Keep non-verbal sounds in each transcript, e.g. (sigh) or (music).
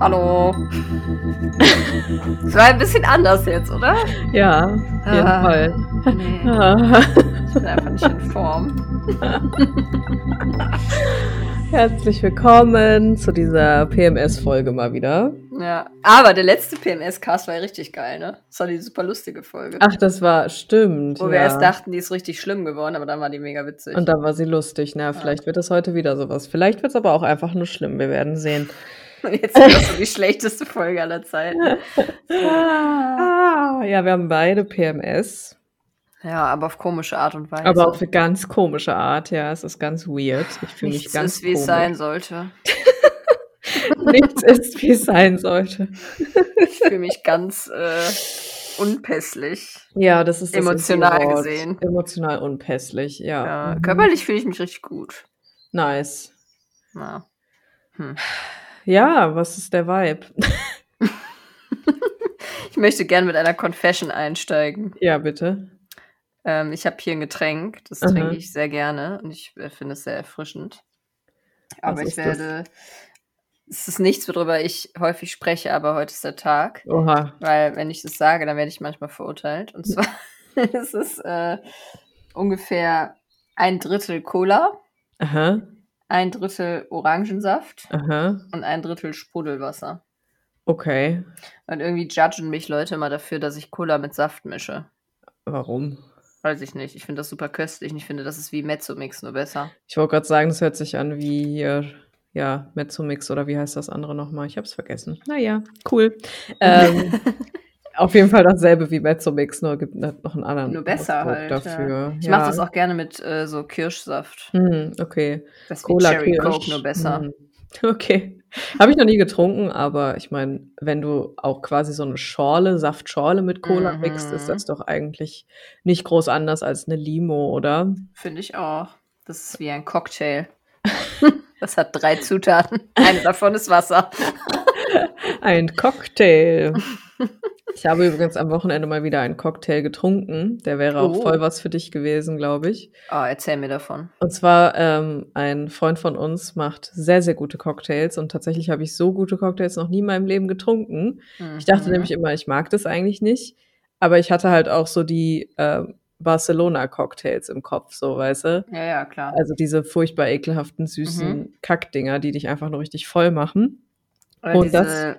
Hallo. Das war ein bisschen anders jetzt, oder? Ja, auf jeden Ah, Fall. Nee, Ah. ich bin einfach nicht in Form. Herzlich willkommen zu dieser PMS-Folge mal wieder. Ja, aber der letzte PMS-Cast war ja richtig geil, ne? Das war die super lustige Folge. Ach, das war stimmt. Wo ja. wir erst dachten, die ist richtig schlimm geworden, aber dann war die mega witzig. Und dann war sie lustig. Na, vielleicht wird es heute wieder sowas. Vielleicht wird es aber auch einfach nur schlimm. Wir werden sehen. Und (laughs) jetzt ist das so die schlechteste Folge aller Zeiten. (laughs) Ah. Ah, ja, wir haben beide PMS. Ja, aber auf komische Art und Weise. Aber auf eine ganz komische Art. Ja, es ist ganz weird. Ich fühle mich Nichts ganz ist, wie es komisch. sein sollte. (laughs) (laughs) Nichts ist, wie es sein sollte. Ich fühle mich ganz äh, unpässlich. Ja, das ist das Emotional gesehen. Emotional unpässlich, ja. Ja, Mhm. körperlich fühle ich mich richtig gut. Nice. Ja. Hm. Ja, was ist der Vibe? (laughs) Ich möchte gern mit einer Confession einsteigen. Ja, bitte. Ähm, ich habe hier ein Getränk, das Aha. trinke ich sehr gerne und ich äh, finde es sehr erfrischend. Aber ich ist das? Es ist nichts, worüber ich häufig spreche, aber heute ist der Tag. Oha. Weil, wenn ich das sage, dann werde ich manchmal verurteilt. Und zwar (laughs) ist es äh, ungefähr ein Drittel Cola, Aha. ein Drittel Orangensaft Aha. und ein Drittel Sprudelwasser. Okay. Und irgendwie judgen mich Leute immer dafür, dass ich Cola mit Saft mische. Warum? Weiß ich nicht. Ich finde das super köstlich und ich finde, das ist wie Mezzomix, nur besser. Ich wollte gerade sagen, das hört sich an wie hier, ja, Mezzomix oder wie heißt das andere nochmal? Ich habe es vergessen. Naja, cool. (laughs) Ähm, auf jeden Fall dasselbe wie Mezzomix, nur gibt noch einen anderen Nur besser Ausdruck halt. dafür. Ja. Ich ja. mache das auch gerne mit äh, so Kirschsaft. Hm, okay. Das Cola Cherry Kirsch. Coke, nur besser. Hm. (laughs) Okay. Habe ich noch nie getrunken, aber ich meine, wenn du auch quasi so eine Schorle, Saftschorle mit Cola Mhm. mixt, ist das doch eigentlich nicht groß anders als eine Limo, oder? Finde ich auch. Das ist wie ein Cocktail. (laughs) das hat drei Zutaten. Eine davon ist Wasser. (laughs) Ein Cocktail. Ich habe übrigens am Wochenende mal wieder einen Cocktail getrunken. Der wäre auch Oh. voll was für dich gewesen, glaube ich. Oh, erzähl mir davon. Und zwar ähm, ein Freund von uns macht sehr, sehr gute Cocktails und tatsächlich habe ich so gute Cocktails noch nie in meinem Leben getrunken. Ich dachte Mhm. nämlich immer, ich mag das eigentlich nicht, aber ich hatte halt auch so die äh, Barcelona-Cocktails im Kopf, so, weißt du? Ja, ja, klar. Also diese furchtbar ekelhaften, süßen Mhm. Kackdinger, die dich einfach nur richtig voll machen. Oder und das-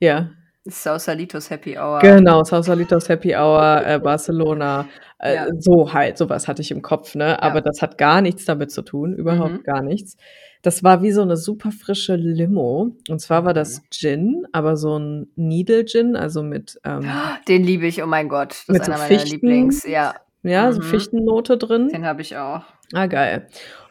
Ja, Sausalitos Happy Hour. genau, Sausalitos Happy Hour, äh, Barcelona, äh, Ja. so halt, sowas hatte ich im Kopf, ne? Aber Ja. das hat gar nichts damit zu tun, überhaupt Mhm. gar nichts. Das war wie so eine super frische Limo. Und zwar war das Mhm. Gin, aber so ein Needle Gin, also mit ähm, (gasps) Den liebe ich, oh mein Gott. Das Mit ist einer meiner Fichten? Lieblings. Ja, Ja, so Mhm. Fichtennote drin. den habe ich auch. Ah, geil.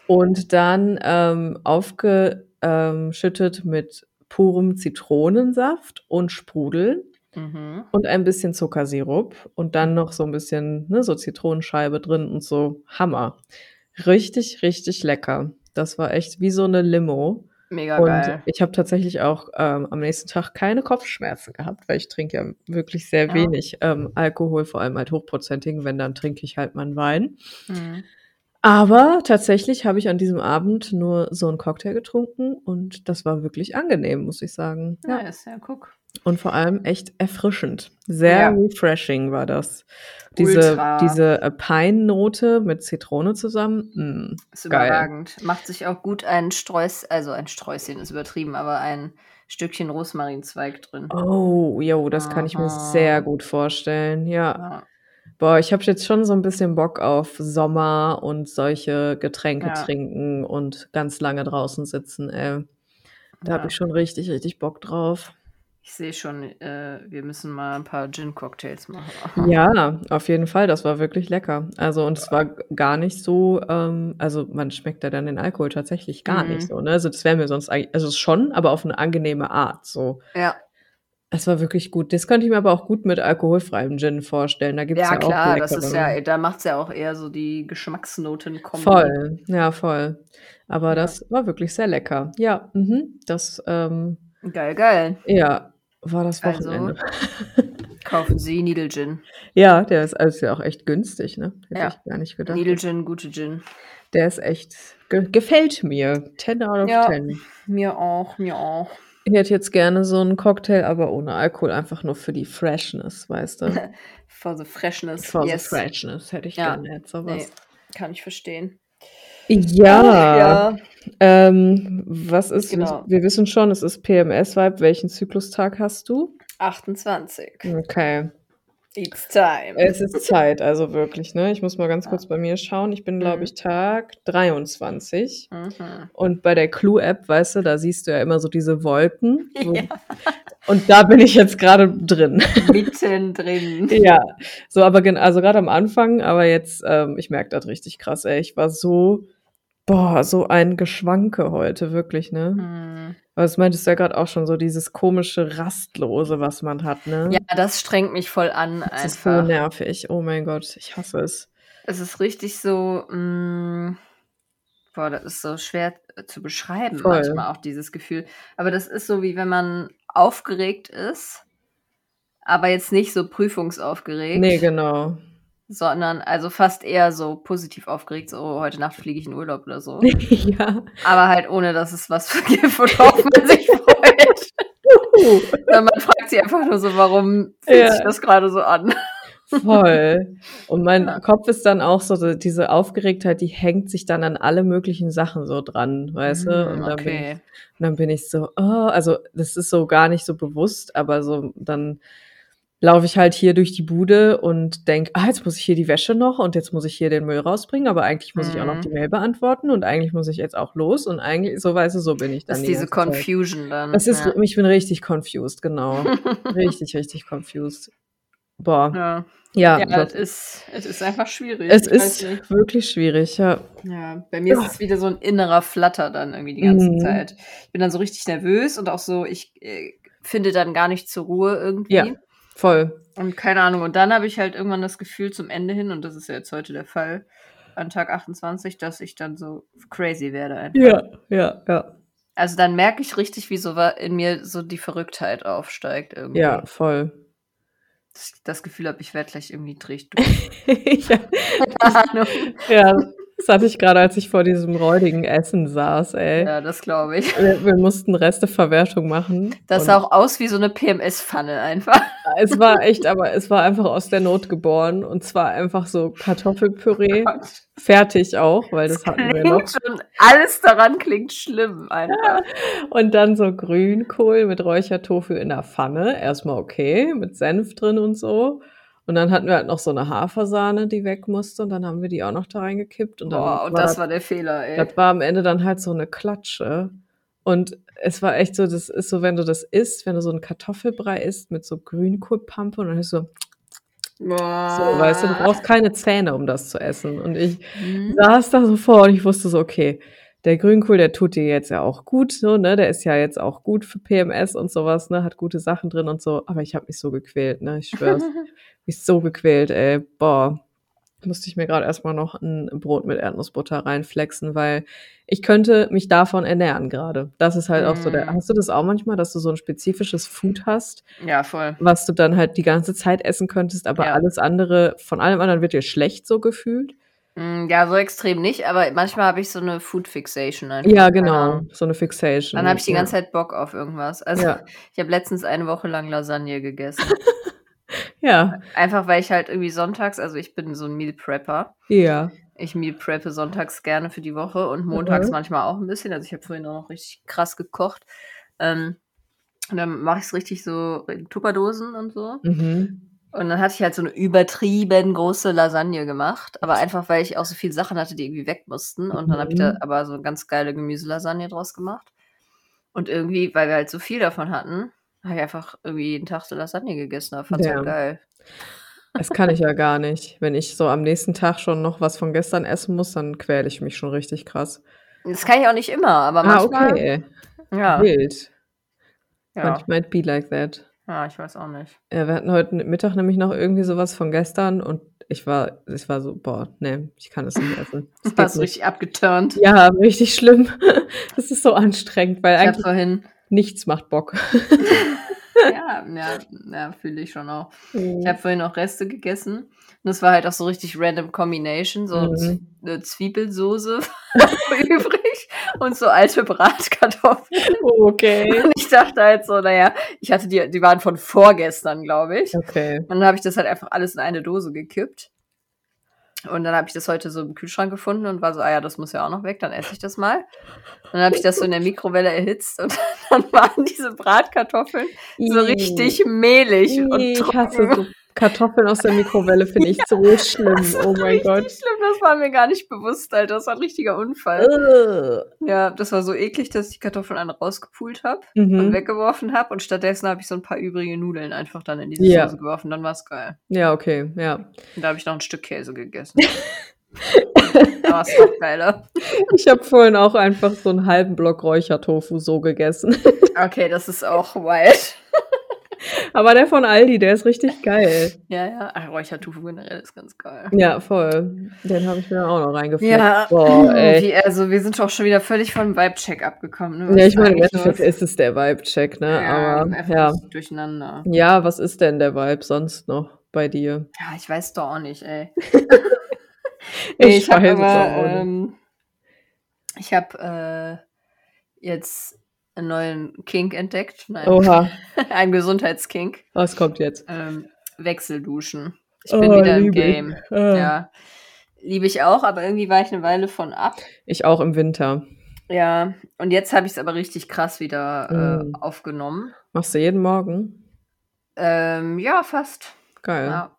Und dann ähm, aufgeschüttet mit purem Zitronensaft und Sprudel Mhm. und ein bisschen Zuckersirup und dann noch so ein bisschen, ne, so Zitronenscheibe drin und so. Hammer. Richtig, richtig lecker. Das war echt wie so eine Limo. Mega Und geil. ich habe tatsächlich auch ähm, am nächsten Tag keine Kopfschmerzen gehabt, weil ich trinke ja wirklich sehr Ja. wenig ähm, Alkohol, vor allem halt hochprozentigen. Wenn, dann trinke ich halt meinen Wein. Mhm. Aber tatsächlich habe ich an diesem Abend nur so einen Cocktail getrunken und das war wirklich angenehm, muss ich sagen. Ja. Nice, ja, guck. Und vor allem echt erfrischend. Sehr Ja. refreshing war das. Diese, Ultra. diese äh, Pine-Note mit Zitrone zusammen. mm, Ist Geil. überragend. Macht sich auch gut ein Streus, also ein Sträußchen ist übertrieben, aber ein Stückchen Rosmarinzweig drin. Oh, jo, das kann ich mir Aha. sehr gut vorstellen. Ja. Ja. Boah, ich habe jetzt schon so ein bisschen Bock auf Sommer und solche Getränke Ja. trinken und ganz lange draußen sitzen, ey. Da Ja. habe ich schon richtig, richtig Bock drauf. Ich sehe schon, äh, wir müssen mal ein paar Gin-Cocktails machen. Ja, auf jeden Fall. Das war wirklich lecker. Also, und es war gar nicht so, ähm, also man schmeckt ja dann den Alkohol tatsächlich gar Mhm. nicht so, ne? Also das wäre mir sonst eigentlich, also schon, aber auf eine angenehme Art. So. Ja, Es war wirklich gut. Das könnte ich mir aber auch gut mit alkoholfreiem Gin vorstellen. Da gibt es ja ja, auch klar, das ist ja, da macht es ja auch eher so die Geschmacksnoten kommen. Voll, ja, voll. Aber Ja. das war wirklich sehr lecker. Ja, mhm, das, ähm, Geil, geil. ja, war das Also, Wochenende. (laughs) kaufen Sie Needle Gin. Ja, der ist also ja auch echt günstig, ne? Hätte Ja. ich gar nicht gedacht. Needle Gin, gute Gin. Der ist echt ge gefällt mir. 10 out of Ja. 10. Mir auch, mir auch. Ich hätte jetzt gerne so 'n Cocktail, aber ohne Alkohol, einfach nur für die Freshness, weißt du? (laughs) For the freshness. For the yes. freshness hätte ich Ja. gerne jetzt so Ne, was. kann ich verstehen. Ja, Ja, ähm, was ist Genau. wir wissen schon, es ist PMS-Vibe. Welchen Zyklustag hast du? 28. Okay. It's time. Es ist Zeit, also wirklich, ne? Ich muss mal ganz kurz bei mir schauen. Ich bin, glaube Mhm. ich, Tag 23. Mhm. Und bei der Clue-App, weißt du, da siehst du ja immer so diese Wolken. (laughs) Wo Ja, und da bin ich jetzt grade drin. (laughs) mittendrin. Ja, so, aber also grad am Anfang, aber jetzt, ähm, ich merke das richtig krass, ey. Ich war so boah, so ein Geschwanke heute, wirklich, ne? Mhm. Aber das meintest du ja grad auch schon, so dieses komische Rastlose, was man hat, ne? Ja, das strengt mich voll an Das ist so einfach. nervig. Oh mein Gott, ich hasse es. Es ist richtig so, hm boah, das ist so schwer, äh, zu beschreiben Voll. manchmal auch dieses Gefühl. Aber das ist so, wie wenn man aufgeregt ist, aber jetzt nicht so prüfungsaufgeregt. Ne, genau. Sondern also fast eher so positiv aufgeregt, so: „Heute Nacht fliege ich in Urlaub“ oder so. (laughs) Ja. Aber halt ohne, dass es was gibt, worauf man (laughs) sich freut. Sondern man fragt sich einfach nur so: „Warum fühlt sich Ja. das grade so an?“ Voll. Und mein Ja. Kopf ist dann auch so diese Aufgeregtheit, die hängt sich dann an alle möglichen Sachen so dran, weißt du? Hm, Und dann bin ich okay. und dann bin ich so: „Oh“ also, das ist so gar nicht so bewusst, aber so dann laufe ich halt hier durch die Bude und denke: „Ah, jetzt muss ich hier die Wäsche noch und jetzt muss ich hier den Müll rausbringen, aber eigentlich muss ich auch noch die Mhm. Mail beantworten und eigentlich muss ich jetzt auch los“ und eigentlich so, weißt du, so bin ich Das dann ist die diese ganze Zeit. Confusion dann, Das ist ja. ich bin richtig confused, genau. (laughs) Richtig, richtig confused. Boah. Ja. Ja, Ja, das es ist es ist einfach schwierig. Es ist wirklich schwierig, ja. Ja, bei mir ist es wieder so 'n innerer Flatter dann irgendwie die ganze Mhm. Zeit. Ich bin dann so richtig nervös und auch so ich, äh, finde dann gar nicht zur Ruhe Ja, irgendwie. Voll. Und keine Ahnung. Und dann habe ich halt irgendwann das Gefühl zum Ende hin, und das ist ja jetzt heute der Fall, an Tag 28, dass ich dann so crazy werde einfach. Ja, ja, ja. Also, dann merke ich richtig, wie so in mir so die Verrücktheit aufsteigt irgendwie. Ja, voll. Dass ich das Gefühl habe, ich werde gleich irgendwie (laughs) drehe ich durch. Ja. Ja, das hatte ich grade, als ich vor diesem räudigen Essen saß, ey. Ja, das glaube ich. Wir wir mussten Resteverwertung machen Das sah auch aus wie so 'ne PMS-Pfanne einfach. Es war echt aber es war einfach aus der Not geboren und zwar einfach so Kartoffelpüree, (laughs) fertig auch, weil Das das hatten wir noch. schon alles daran klingt schlimm einfach. (laughs) Und dann so Grünkohl mit Räuchertofu in der Pfanne. Erst mal okay, mit Senf drin und so. Und dann hatten wir halt noch so 'ne Hafersahne, die weg musste und dann haben wir die auch noch da reingekippt und Boah, und das war der Fehler, ey. das war am Ende dann halt so 'ne Klatsche. Und es war echt so das ist so, wenn du das isst, wenn du so 'n Kartoffelbrei isst mit so Grünkohlpampe und dann ist so so, weißt du, du brauchst keine Zähne, um das zu essen. Und ich Mhm. saß da so vor und ich wusste so: „Okay, der Grünkohl, der tut dir jetzt ja auch gut so, ne? Der ist ja jetzt auch gut für PMS und so was, ne? Hat gute Sachen drin und so.“ Aber ich habe mich so gequält, ne? Ich schwöre es. (laughs) Mich so gequält, ey. Boah. Musste ich mir grad erst mal noch 'n Brot mit Erdnussbutter reinflexen, weil ich könnte mich davon ernähren grade. Das ist halt auch so der Mhm. hast du das auch manchmal, dass du so 'n spezifisches Food hast, Ja, voll. was du dann halt die ganze Zeit essen könntest, aber Ja. alles andere von allem anderen wird dir schlecht so gefühlt? Hm, ja, so extrem nicht, aber manchmal habe ich so 'ne Food Fixation einfach, Ja, genau, so 'ne Fixation, Dann habe ich die ganze Zeit Bock auf irgendwas. Also, Ja. ich habe letztens eine Woche lang Lasagne gegessen. (laughs) (laughs) Ja. Einfach, weil ich halt irgendwie sonntags also, ich bin so 'n Meal Prepper. Ja. Ich Meal preppe sonntags gerne für die Woche und montags Mhm. manchmal auch 'n bisschen. Also, ich habe vorhin auch noch richtig krass gekocht. Ähm, und dann mache ich's richtig so in Tupperdosen und so. Mhm. Und dann hatte ich halt so 'ne übertrieben große Lasagne gemacht, aber einfach, weil ich auch so viele Sachen hatte, die irgendwie weg mussten. Und dann habe ich da Mhm. aber so 'ne ganz geile Gemüselasagne draus gemacht. Und irgendwie, weil wir halt so viel davon hatten, habe ich einfach irgendwie jeden Tag so Lasagne gegessen, aber fand's halt Ja. geil. Das kann ich ja gar nicht. Wenn ich so am nächsten Tag schon noch was von gestern essen muss, dann quäle ich mich schon richtig krass. Das kann ich auch nicht immer, aber Ah, manchmal okay. ja. Wild. Ja. Manchmal it be like that. Ja, ich weiß auch nicht. Ja, wir hatten heute Mittag nämlich noch irgendwie so was von gestern und ich war ich war so: „Boah, ne, ich kann das nicht essen. Das (laughs) Warst geht du nicht.“ richtig abgeturnt? Ja, (laughs) richtig schlimm. Das ist so anstrengend, weil Ich eigentlich vorhin nichts macht Bock. ja, (laughs) ja, ja fühle ich schon auch. Ich habe vorhin noch Reste gegessen. Und das war halt auch so richtig random Combination. So Mhm. eine Zwiebelsoße (laughs) übrig und so alte Bratkartoffeln. Okay. Und ich dachte halt so, naja, ich hatte die, die waren von vorgestern, glaube ich. Okay. Und dann habe ich das halt einfach alles in eine Dose gekippt. Und dann habe ich das heute so im Kühlschrank gefunden und war so, ah ja, das muss ja auch noch weg, dann esse ich das mal. Und dann habe ich das so in der Mikrowelle erhitzt und (laughs) dann waren diese Bratkartoffeln so richtig mehlig und trocken. Kartoffeln aus der Mikrowelle, finde ich (laughs) so schlimm. Oh mein richtig Gott. schlimm, das war mir gar nicht bewusst, Alter. Das war ein richtiger Unfall. Ja, das war so eklig, dass ich die Kartoffeln alle rausgepult habe und Mhm. weggeworfen habe. Und stattdessen habe ich so ein paar übrige Nudeln einfach dann in diese Ja. Soße geworfen. Dann war es geil. Ja, okay, ja. Und da habe ich noch ein Stück Käse gegessen. (laughs) da war es noch geiler. Ich habe vorhin auch einfach so einen halben Block Räuchertofu so gegessen. Okay, das ist auch wild. Aber der von Aldi, der ist richtig geil. Ja, ja. Ach, Räuchertofu generell ist ganz geil. Ja, voll. Den habe ich mir auch noch reingefleckt. Ja, Boah, (clears throat) ey. also wir sind doch schon wieder völlig vom Vibe-Check abgekommen. Ne? Ja, ich meine, im Endeffekt ist es der Vibe-Check, ne? ja, Aber ja. durcheinander. Ja, was ist denn der Vibe sonst noch bei dir? Ja, ich weiß doch auch nicht, ey. (laughs) Ich, ich habe weiß es aber, auch nicht. ähm, ich habe äh, jetzt einen neuen Kink entdeckt. Nein, Oha, (laughs) einen Gesundheitskink. was kommt jetzt? Ähm, Wechselduschen. Ich Oh, bin wieder im. Game. Ah. Ja. Liebe ich auch, aber irgendwie war ich eine Weile von ab. Ich auch im Winter. Ja, und jetzt habe ich es aber richtig krass wieder Mm. äh, aufgenommen. Machst du jeden Morgen? Ähm, ja, fast. Geil. Ja.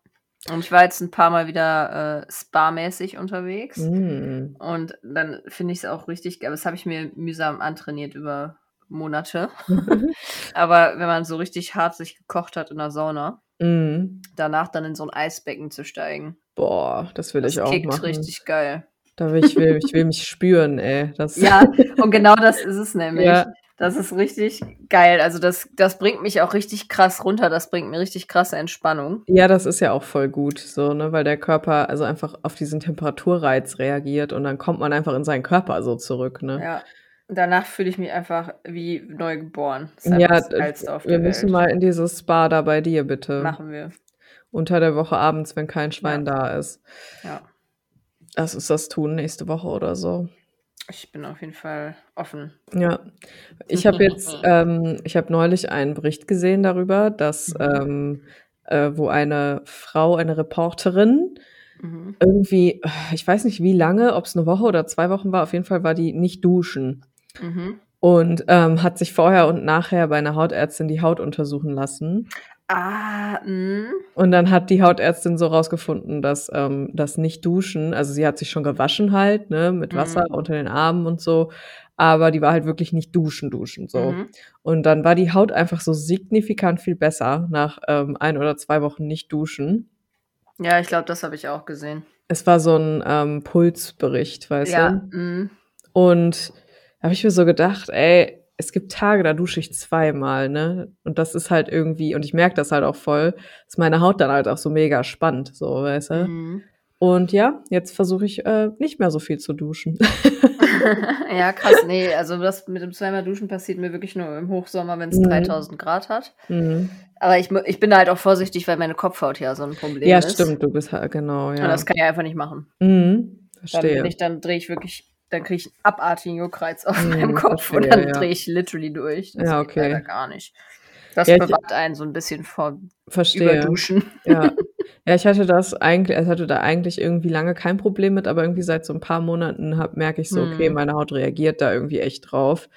Und ich war jetzt ein paar Mal wieder äh, spa-mäßig unterwegs. Mm. Und dann finde ich es auch richtig geil. Das habe ich mir mühsam antrainiert über Monate. (laughs) (laughs) Aber wenn man so richtig hart sich gekocht hat in der Sauna, mm. danach dann in so ein Eisbecken zu steigen, Boah, das will das ich auch kickt machen. richtig geil. Da will ich, will, ich will mich (laughs) spüren, ey. Das, Ja, und genau das ist es nämlich. Ja. Das ist richtig geil. Also das, das bringt mich auch richtig krass runter. Das bringt mir richtig krasse Entspannung. Ja, das ist ja auch voll gut, so, ne, weil der Körper also einfach auf diesen Temperaturreiz reagiert und dann kommt man einfach in seinen Körper so zurück, ne? Ja. Danach fühle ich mich einfach wie neu geboren. Das ist Ja, das wir müssen Welt. mal in dieses Spa da bei dir, bitte. Machen wir. Unter der Woche abends, wenn kein Schwein da ist. Ja. Lass uns das tun, nächste Woche oder so. Ich bin auf jeden Fall offen. Ja, ich habe jetzt, (laughs) ähm, ich habe neulich einen Bericht gesehen darüber, dass ähm, äh, wo eine Frau, eine Reporterin, Mhm. irgendwie, ich weiß nicht wie lange, ob es eine Woche oder zwei Wochen war, auf jeden Fall war die nicht duschen Mhm. und ähm, hat sich vorher und nachher bei einer Hautärztin die Haut untersuchen lassen. Ah, mh. Und dann hat die Hautärztin so rausgefunden, dass ähm, das Nicht-Duschen, also sie hat sich schon gewaschen halt, ne, mit Wasser Mhm. unter den Armen und so, aber die war halt wirklich nicht duschen, duschen, so. Mhm. Und dann war die Haut einfach so signifikant viel besser nach ähm, ein oder zwei Wochen nicht duschen. Ja, ich glaube, das habe ich auch gesehen. Es war so ein ähm, Pulsbericht, weißt ja. du? mh. Und habe ich mir so gedacht, ey, es gibt Tage, da dusche ich zweimal, ne? Und das ist halt irgendwie, und ich merke das halt auch voll, dass meine Haut dann halt auch so mega spannt, so, weißt du? Mhm. Und ja, jetzt versuche ich äh, nicht mehr so viel zu duschen. (laughs) (laughs) ja, krass. Nee, also das mit dem zweimal Duschen passiert mir wirklich nur im Hochsommer, wenn es Mhm. 3000 Grad hat. Mhm. Aber ich, ich bin da halt auch vorsichtig, weil meine Kopfhaut ja so ein Problem Ja, ist. stimmt, du bist halt, genau, Und ja. das kann ich einfach nicht machen. Mhm. Dann, Verstehe. ich, dann drehe ich wirklich, dann kriege ich einen abartigen Juckreiz auf Mhm, meinem Kopf und verstehe, dann ja. drehe ich literally durch. Das Ja, geht okay. leider gar nicht. Das Ja, bewahrt einen so ein bisschen vor Verstehe. Überduschen. Ja. (laughs) ja, ich hatte das eigentlich, ich hatte da eigentlich irgendwie lange kein Problem mit, aber irgendwie seit so ein paar Monaten hab, merke ich so, okay, Hm. meine Haut reagiert da irgendwie echt drauf.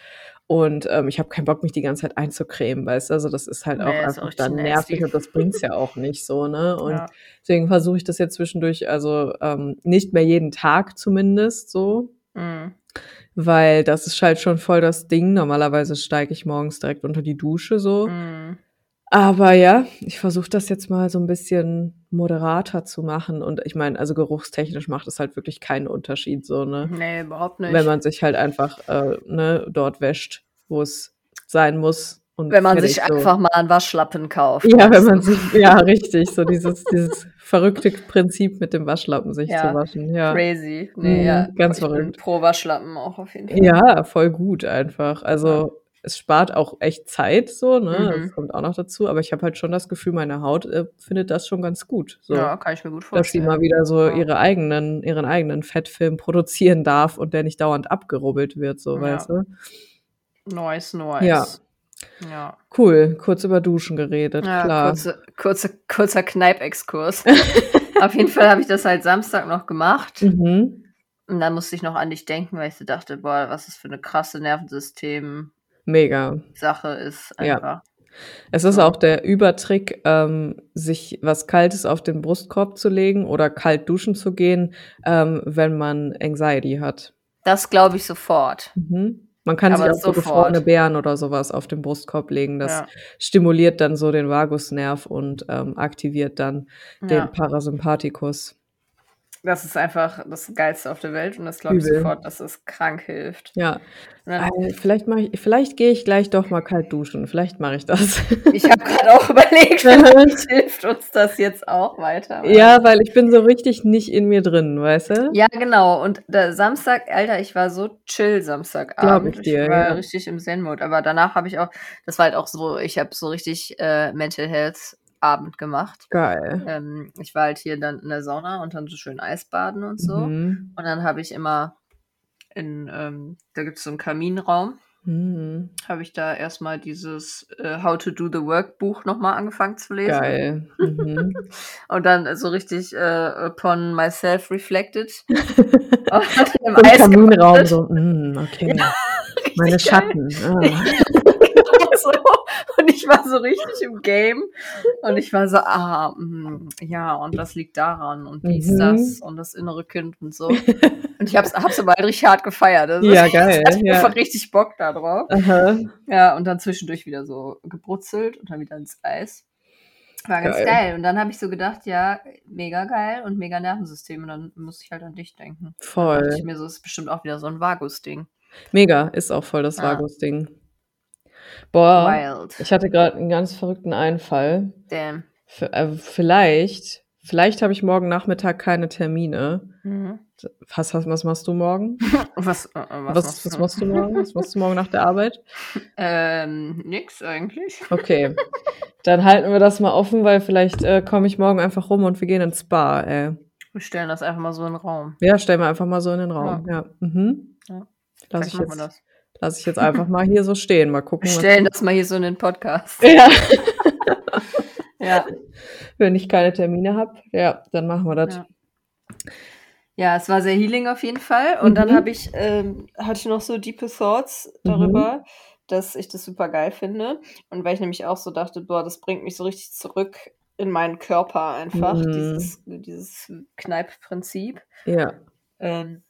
Und ähm, ich habe keinen Bock, mich die ganze Zeit einzucremen, weißt du? Also das ist halt Nee, auch einfach auch dann nervig nasty. und das bringt's ja auch nicht so, ne? (laughs) Und Ja. deswegen versuche ich das jetzt zwischendurch, also ähm, nicht mehr jeden Tag zumindest so, Mhm. weil das ist halt schon voll das Ding. Normalerweise steige ich morgens direkt unter die Dusche so. Mhm. Aber ja, ich versuche das jetzt mal so ein bisschen moderater zu machen. Und ich meine, also geruchstechnisch macht es halt wirklich keinen Unterschied, so, ne? Nee, überhaupt nicht. Wenn man sich halt einfach äh, ne, dort wäscht, wo es sein muss. Und Wenn man fertig, sich so. einfach mal einen Waschlappen kauft. Ja, wenn man sich, ja, richtig, so dieses, dieses verrückte Prinzip mit dem Waschlappen sich Ja, zu waschen. Ja. Crazy. Nee, Mhm, ja. ganz ich verrückt. pro Waschlappen auch auf jeden Fall. Ja, voll gut einfach. Also es spart auch echt Zeit so, ne? Mhm. Das kommt auch noch dazu. Aber ich habe halt schon das Gefühl, meine Haut äh, findet das schon ganz gut. So. Ja, kann ich mir gut dass sie vorstellen. mal wieder so Ja. ihre eigenen, ihren eigenen Fettfilm produzieren darf und der nicht dauernd abgerubbelt wird, so, Ja. weißt du? Nice, nice. Ja. Ja. Cool, kurz über Duschen geredet, Ja, klar. kurze, kurze, kurzer Kneipexkurs. (laughs) Auf jeden Fall habe ich das halt Samstag noch gemacht. Mhm. Und dann musste ich noch an dich denken, weil ich so dachte, boah, was das für eine krasse Nervensystem-Sache Mega. ist Ja. einfach. Es ist Ja. auch der Übertrick, ähm, sich was Kaltes auf den Brustkorb zu legen oder kalt duschen zu gehen, ähm, wenn man Anxiety hat. Das glaube ich sofort. Mhm. Man kann Aber sich auch so gefrorene Beeren oder sowas auf den Brustkorb legen. Das Ja. stimuliert dann so den Vagusnerv und ähm, aktiviviert dann den Ja. Parasympathikus. Das ist einfach das Geilste auf der Welt und das glaube ich Übel. sofort, dass es krank hilft. Ja, äh, vielleicht mache ich, vielleicht gehe ich gleich doch mal kalt duschen. Vielleicht mache ich das. (laughs) ich habe gerade auch überlegt, (laughs) vielleicht hilft uns das jetzt auch weiter. ja, weil ich bin so richtig nicht in mir drin, weißt du? Ja, genau. Und der Samstag, Alter, ich war so chill Samstagabend. Glaub ich dir, war ja. richtig im Zen-Mode. Aber danach habe ich auch, das war halt auch so, ich habe so richtig äh, Mental Health Abend gemacht. Geil. Ähm, ich war halt hier dann in der Sauna und dann so schön Eisbaden und so. Mhm. Und dann habe ich immer in, ähm, da gibt es so einen Kaminraum, Mhm. habe ich da erstmal dieses äh, How to Do the Work Buch nochmal angefangen zu lesen. Geil. Mhm. (laughs) Und dann so richtig äh, upon myself reflected. (laughs) Im Eis Kaminraum so, mm, okay. (laughs) Meine geil. Schatten. Ah. so. (laughs) Und ich war so richtig im Game. Und ich war so, ah, mm, ja, und das liegt daran und dies, Mhm. das und das innere Kind und so. Und ich hab's, hab's aber richtig hart gefeiert. Also Ja, (laughs) geil, Ich hatte ja. einfach richtig Bock da drauf. Aha. Ja, und dann zwischendurch wieder so gebrutzelt und dann wieder ins Eis. War ganz Geil. geil. Und dann habe ich so gedacht, ja, mega geil und mega Nervensystem. Und dann muss ich halt an dich denken. Voll. dachte ich mir so, ist bestimmt auch wieder so ein Vagus-Ding. Mega, ist auch voll das Ja. Vagus-Ding. Boah, Wild. ich hatte gerade einen ganz verrückten Einfall. Damn. V äh, vielleicht, vielleicht habe ich morgen Nachmittag keine Termine. Mhm. Was, was, was machst du morgen? (laughs) Was, äh, Was, was, was, machst du morgen? Was machst du morgen nach der Arbeit? (laughs) Ähm, nix eigentlich. Okay, dann halten wir das mal offen, weil vielleicht äh, komme ich morgen einfach rum und wir gehen ins Spa. Ey. Wir stellen das einfach mal so in den Raum. Ja, stellen wir einfach mal so in den Raum. Ja. Mhm. Ja. Lass, ich machen wir jetzt, das. Lass ich jetzt einfach mal hier so stehen. Mal Wir gucken, was stellen das mal hier so in den Podcast. Ja, (laughs) Ja. wenn ich keine Termine habe, ja, dann machen wir das. Ja. Ja, es war sehr healing auf jeden Fall. Und dann Mhm. habe ich, ähm, hatte ich noch so deepe Thoughts darüber, dass ich das super geil finde. Und weil ich nämlich auch so dachte, boah, das bringt mich so richtig zurück in meinen Körper einfach, Mhm. dieses, dieses Kneipprinzip. Ja. Ähm,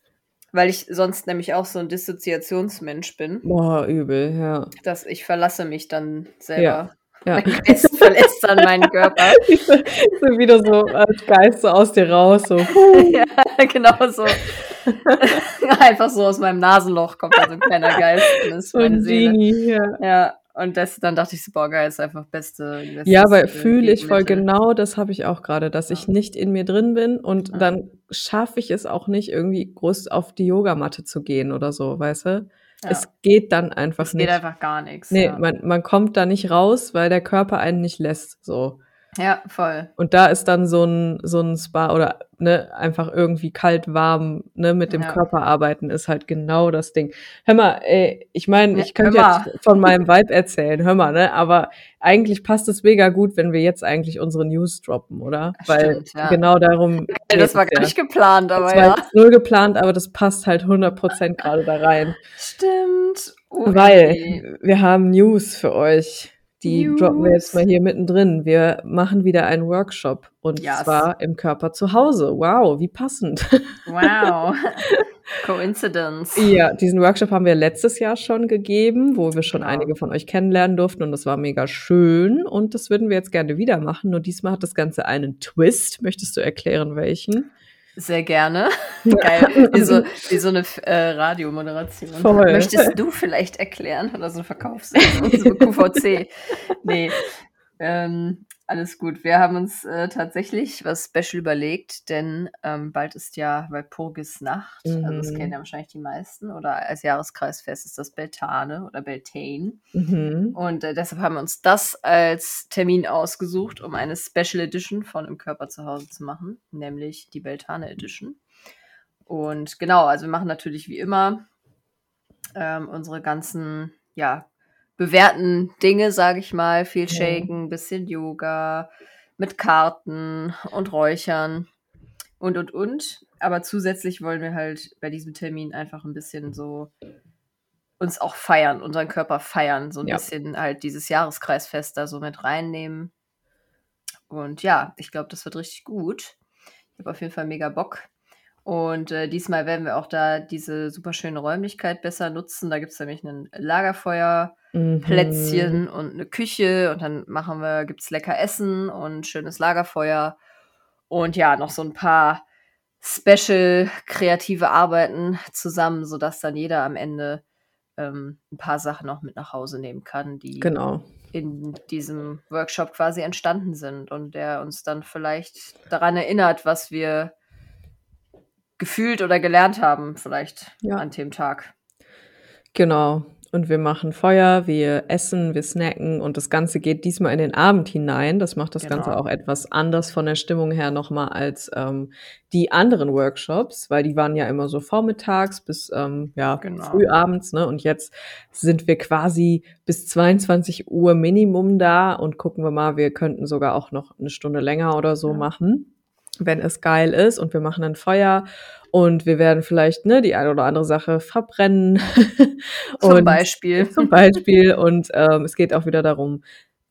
weil ich sonst nämlich auch so ein Dissoziationsmensch bin, Boah, übel, ja. dass ich verlasse mich dann selber. Ja. Mein Geist verlässt dann meinen Körper. (laughs) so wieder so als Geist so aus dir raus, so. (laughs) ja, genau so. (laughs) Einfach so aus meinem Nasenloch kommt da so ein kleiner Geist. Und das ist meine ein Seele. Ja. Ja, und das, dann dachte ich so, boah, geil, ist einfach beste. bestes, Ja, äh, fühle ich voll genau, das habe ich auch gerade, dass ich nicht in mir drin bin und Ja. dann schaffe ich es auch nicht, irgendwie groß auf die Yogamatte zu gehen oder so, weißt du? Ja. Es geht dann einfach Es nicht. geht einfach gar nichts. nee, ja. man, man kommt da nicht raus, weil der Körper einen nicht lässt, so. Ja, voll. Und da ist dann so ein, so ein Spa oder ne, einfach irgendwie kalt, warm, ne, mit dem Ja. Körper arbeiten ist halt genau das Ding. Hör mal, ey, ich meine, Ja, ich könnte jetzt von (laughs) meinem Vibe erzählen, hör mal, ne, aber eigentlich passt es mega gut, wenn wir jetzt eigentlich unsere News droppen, oder? Weil Stimmt, ja. genau darum. (laughs) Ey, das war gar nicht geplant, aber Das war ja. jetzt null geplant, aber das passt halt 100% gerade da rein. Stimmt. Ui. Weil wir haben News für euch. Die News. droppen wir jetzt mal hier mittendrin. Wir machen wieder einen Workshop und Yes. zwar im Körper zu Hause. Wow, wie passend. (laughs) Wow. Coincidence. ja, diesen Workshop haben wir letztes Jahr schon gegeben, wo wir schon Genau. einige von euch kennenlernen durften und das war mega schön und das würden wir jetzt gerne wieder machen. Nur diesmal hat das Ganze einen Twist. Möchtest du erklären, welchen? Sehr gerne. (laughs) Geil. Wie so, (laughs) wie so eine äh, Radiomoderation. Voll. Möchtest du vielleicht erklären? Oder so ein Verkaufs (laughs) so QVC. Nee. Ähm, alles gut. Wir haben uns äh, tatsächlich was Special überlegt, denn ähm, bald ist ja Walpurgis-Nacht. Also das kennen Mhm. ja wahrscheinlich die meisten. Oder als Jahreskreisfest ist das Beltane oder Beltane. Mhm. Und äh, deshalb haben wir uns das als Termin ausgesucht, um eine Special Edition von Im Körper zu Hause zu machen, nämlich die Beltane Edition. Und genau, also wir machen natürlich wie immer ähm, unsere ganzen, ja, bewährten Dinge, sage ich mal, viel Ja. Shaken, bisschen Yoga, mit Karten und Räuchern und und und. Aber zusätzlich wollen wir halt bei diesem Termin einfach ein bisschen so uns auch feiern, unseren Körper feiern, so ein Ja. bisschen halt dieses Jahreskreisfest da so mit reinnehmen. Und ja, ich glaube, das wird richtig gut. Ich habe auf jeden Fall mega Bock. Und äh, diesmal werden wir auch da diese super schöne Räumlichkeit besser nutzen. Da gibt es nämlich ein Mhm. Plätzchen und eine Küche und dann machen wir, gibt's lecker Essen und schönes Lagerfeuer und ja, noch so ein paar special kreative Arbeiten zusammen, sodass dann jeder am Ende ähm, ein paar Sachen noch mit nach Hause nehmen kann, die Genau. in diesem Workshop quasi entstanden sind und der uns dann vielleicht daran erinnert, was wir gefühlt oder gelernt haben, vielleicht Ja. an dem Tag. Genau. Und wir machen Feuer, wir essen, wir snacken und das Ganze geht diesmal in den Abend hinein. Das macht das Ganze Genau. auch etwas anders von der Stimmung her nochmal als ähm, die anderen Workshops, weil die waren ja immer so vormittags bis ähm, ja, Genau. frühabends. Ne? Und jetzt sind wir quasi bis 22 Uhr Minimum da und gucken wir mal, wir könnten sogar auch noch eine Stunde länger oder so Ja. machen, wenn es geil ist. Und wir machen ein Feuer und wir werden vielleicht ne, die eine oder andere Sache verbrennen. (laughs) Zum Beispiel. (laughs) zum Beispiel. Und ähm, es geht auch wieder darum,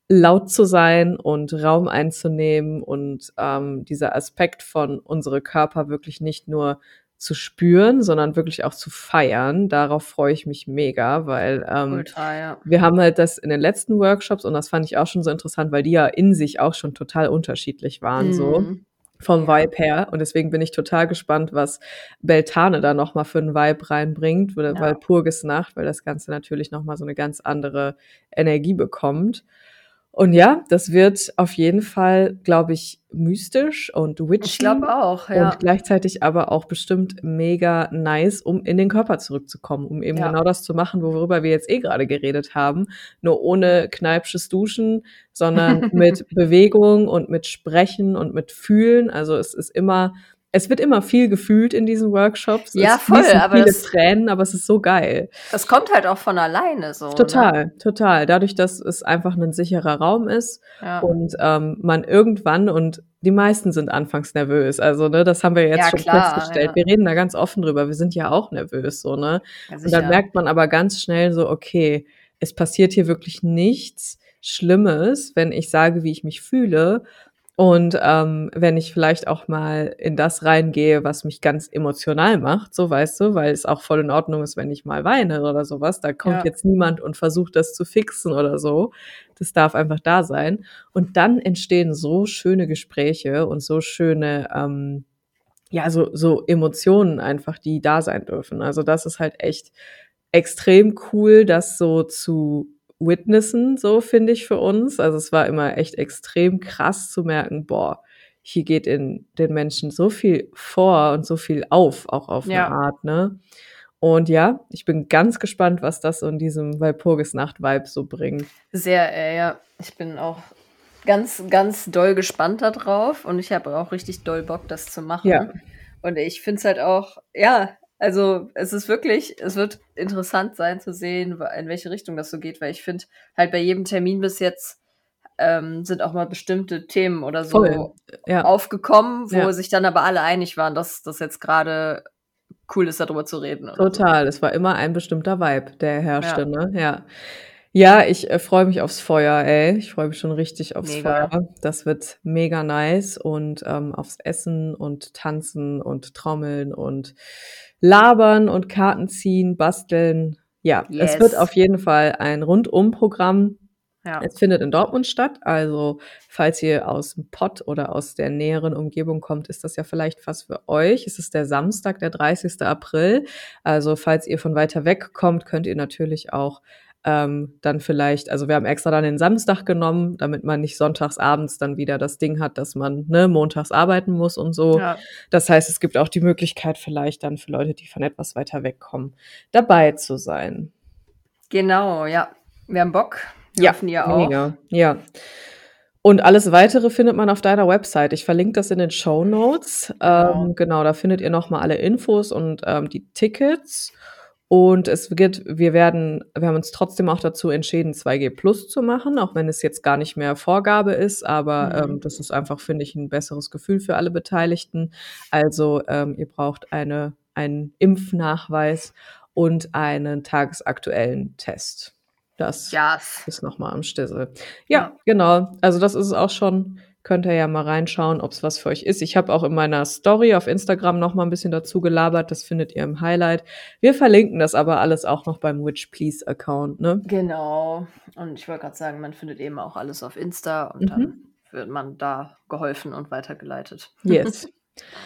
laut zu sein und Raum einzunehmen und ähm, dieser Aspekt von unsere Körper wirklich nicht nur zu spüren, sondern wirklich auch zu feiern. Darauf freue ich mich mega, weil ähm, Ultra, ja. wir haben halt das in den letzten Workshops und das fand ich auch schon so interessant, weil die ja in sich auch schon total unterschiedlich waren, so Mhm. Vom. Vibe her. Und deswegen bin ich total gespannt, was Beltane da nochmal für einen Vibe reinbringt, weil, Ja. weil Purges Nacht, weil das Ganze natürlich nochmal so eine ganz andere Energie bekommt. Und ja, das wird auf jeden Fall, glaube ich, mystisch und witchy. Ich glaube auch, ja. Und gleichzeitig aber auch bestimmt mega nice, um in den Körper zurückzukommen, um eben Ja. genau das zu machen, worüber wir jetzt eh gerade geredet haben. Nur ohne kneipsches Duschen, sondern (laughs) mit Bewegung und mit Sprechen und mit Fühlen. Also es ist immer, es wird immer viel gefühlt in diesen Workshops. Ja, es voll, aber viele das- Tränen, aber es ist so geil. Das kommt halt auch von alleine so. Ne? Total, total. Dadurch, dass es einfach ein sicherer Raum ist Ja. und ähm, man irgendwann und die meisten sind anfangs nervös. Also, ne, das haben wir jetzt Ja, schon klar, festgestellt. ja. Wir reden da ganz offen drüber. Wir sind ja auch nervös, so, ne? Und dann merkt man aber ganz schnell so, okay, es passiert hier wirklich nichts Schlimmes, wenn ich sage, wie ich mich fühle. Und ähm, wenn ich vielleicht auch mal in das reingehe, was mich ganz emotional macht, so weißt du, weil es auch voll in Ordnung ist, wenn ich mal weine oder sowas. Da kommt Ja. jetzt niemand und versucht das zu fixen oder so. Das darf einfach da sein. Und dann entstehen so schöne Gespräche und so schöne, ähm, ja, so, so Emotionen einfach, die da sein dürfen. Also das ist halt echt extrem cool, das so zu witnessen, so finde ich für uns. Also es war immer echt extrem krass zu merken, boah, hier geht in den Menschen so viel vor und so viel auf, auch auf Ja. eine Art, ne? Und ja, ich bin ganz gespannt, was das so in diesem Walpurgisnacht-Vibe so bringt. Sehr, äh, ja. Ich bin auch ganz, ganz doll gespannt darauf und ich habe auch richtig doll Bock, das zu machen. Ja. Und ich finde es halt auch, ja, also es ist wirklich, es wird interessant sein zu sehen, in welche Richtung das so geht, weil ich finde halt bei jedem Termin bis jetzt ähm, sind auch mal bestimmte Themen oder so. Ja. aufgekommen, wo Ja. sich dann aber alle einig waren, dass das jetzt gerade cool ist, darüber zu reden. oder so. Total, es war immer ein bestimmter Vibe, der herrschte, ne? Ja. Ja, ich äh, freue mich aufs Feuer, ey. Ich freue mich schon richtig aufs Mega. Feuer. Das wird mega nice und ähm, aufs Essen und Tanzen und Trommeln und Labern und Karten ziehen, basteln. Ja, es Yes. wird auf jeden Fall ein Rundum-Programm. Ja. Es findet in Dortmund statt, also falls ihr aus dem Pott oder aus der näheren Umgebung kommt, ist das ja vielleicht was für euch. Es ist der Samstag, der 30. April. Also falls ihr von weiter weg kommt, könnt ihr natürlich auch ähm, dann vielleicht, also wir haben extra dann den Samstag genommen, damit man nicht sonntags abends dann wieder das Ding hat, dass man ne, montags arbeiten muss und so. Ja. Das heißt, es gibt auch die Möglichkeit vielleicht dann für Leute, die von etwas weiter wegkommen, dabei zu sein. Genau, ja. Wir haben Bock. Ja, ihr auch. Mega, ja. Und alles weitere findet man auf deiner Website. Ich verlinke das in den Show Notes. Genau. Ähm, genau, da findet ihr nochmal alle Infos und ähm, die Tickets. Und es wird, wir werden, wir haben uns trotzdem auch dazu entschieden, 2G Plus zu machen, auch wenn es jetzt gar nicht mehr Vorgabe ist, aber Mhm. ähm, das ist einfach, finde ich, ein besseres Gefühl für alle Beteiligten. Also ähm, ihr braucht eine, einen Impfnachweis und einen tagesaktuellen Test. Das Yes. ist nochmal am Stissel. Ja, Ja. genau. Also das ist es auch schon. Könnt ihr ja mal reinschauen, ob es was für euch ist. Ich habe auch in meiner Story auf Instagram noch mal ein bisschen dazu gelabert. Das findet ihr im Highlight. Wir verlinken das aber alles auch noch beim Witch Please Account, ne? Genau. Und ich wollte gerade sagen, man findet eben auch alles auf Insta und Mhm. dann wird man da geholfen und weitergeleitet. Yes.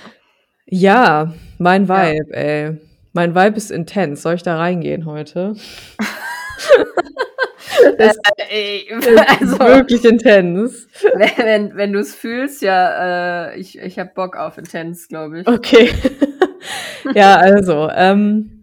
(laughs) ja, mein Ja. Vibe, ey. Mein Vibe ist intens. Soll ich da reingehen heute? (laughs) (laughs) Äh, ey, Es (laughs) ist also, wirklich intens. wenn, wenn, wenn du es fühlst, ja, äh, ich, ich habe Bock auf Intense, glaube ich. Okay. (laughs) ja, also, ähm,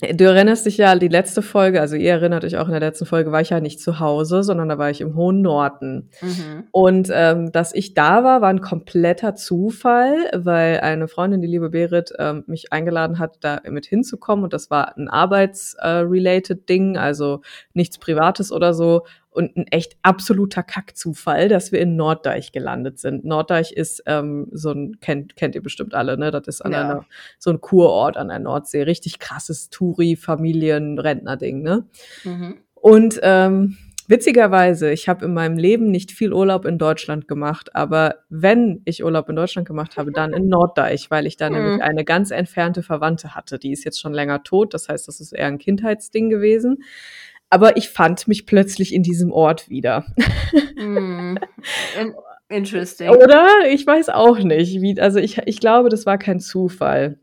du erinnerst dich ja an die letzte Folge, also ihr erinnert euch auch in der letzten Folge, war ich ja nicht zu Hause, sondern da war ich im hohen Norden. Mhm. Und ähm, dass ich da war, war ein kompletter Zufall, weil eine Freundin, die liebe Berit, ähm, mich eingeladen hat, da mit hinzukommen. Und das war ein arbeitsrelated Ding, also nichts Privates oder so. Und ein echt absoluter Kackzufall, dass wir in Norddeich gelandet sind. Norddeich ist ähm, so ein, kennt, kennt ihr bestimmt alle, ne? Das ist an Ja. einer, so ein Kurort an der Nordsee. Richtig krasses Touri, Familien, Rentner-Ding, ne? Mhm. Und ähm, witzigerweise, ich habe in meinem Leben nicht viel Urlaub in Deutschland gemacht, aber wenn ich Urlaub in Deutschland gemacht habe, dann in Norddeich, weil ich da Mhm. nämlich eine ganz entfernte Verwandte hatte. Die ist jetzt schon länger tot, das heißt, das ist eher ein Kindheitsding gewesen. Aber ich fand mich plötzlich in diesem Ort wieder. In interesting. Oder? Ich weiß auch nicht. Wie, also ich, ich glaube, das war kein Zufall.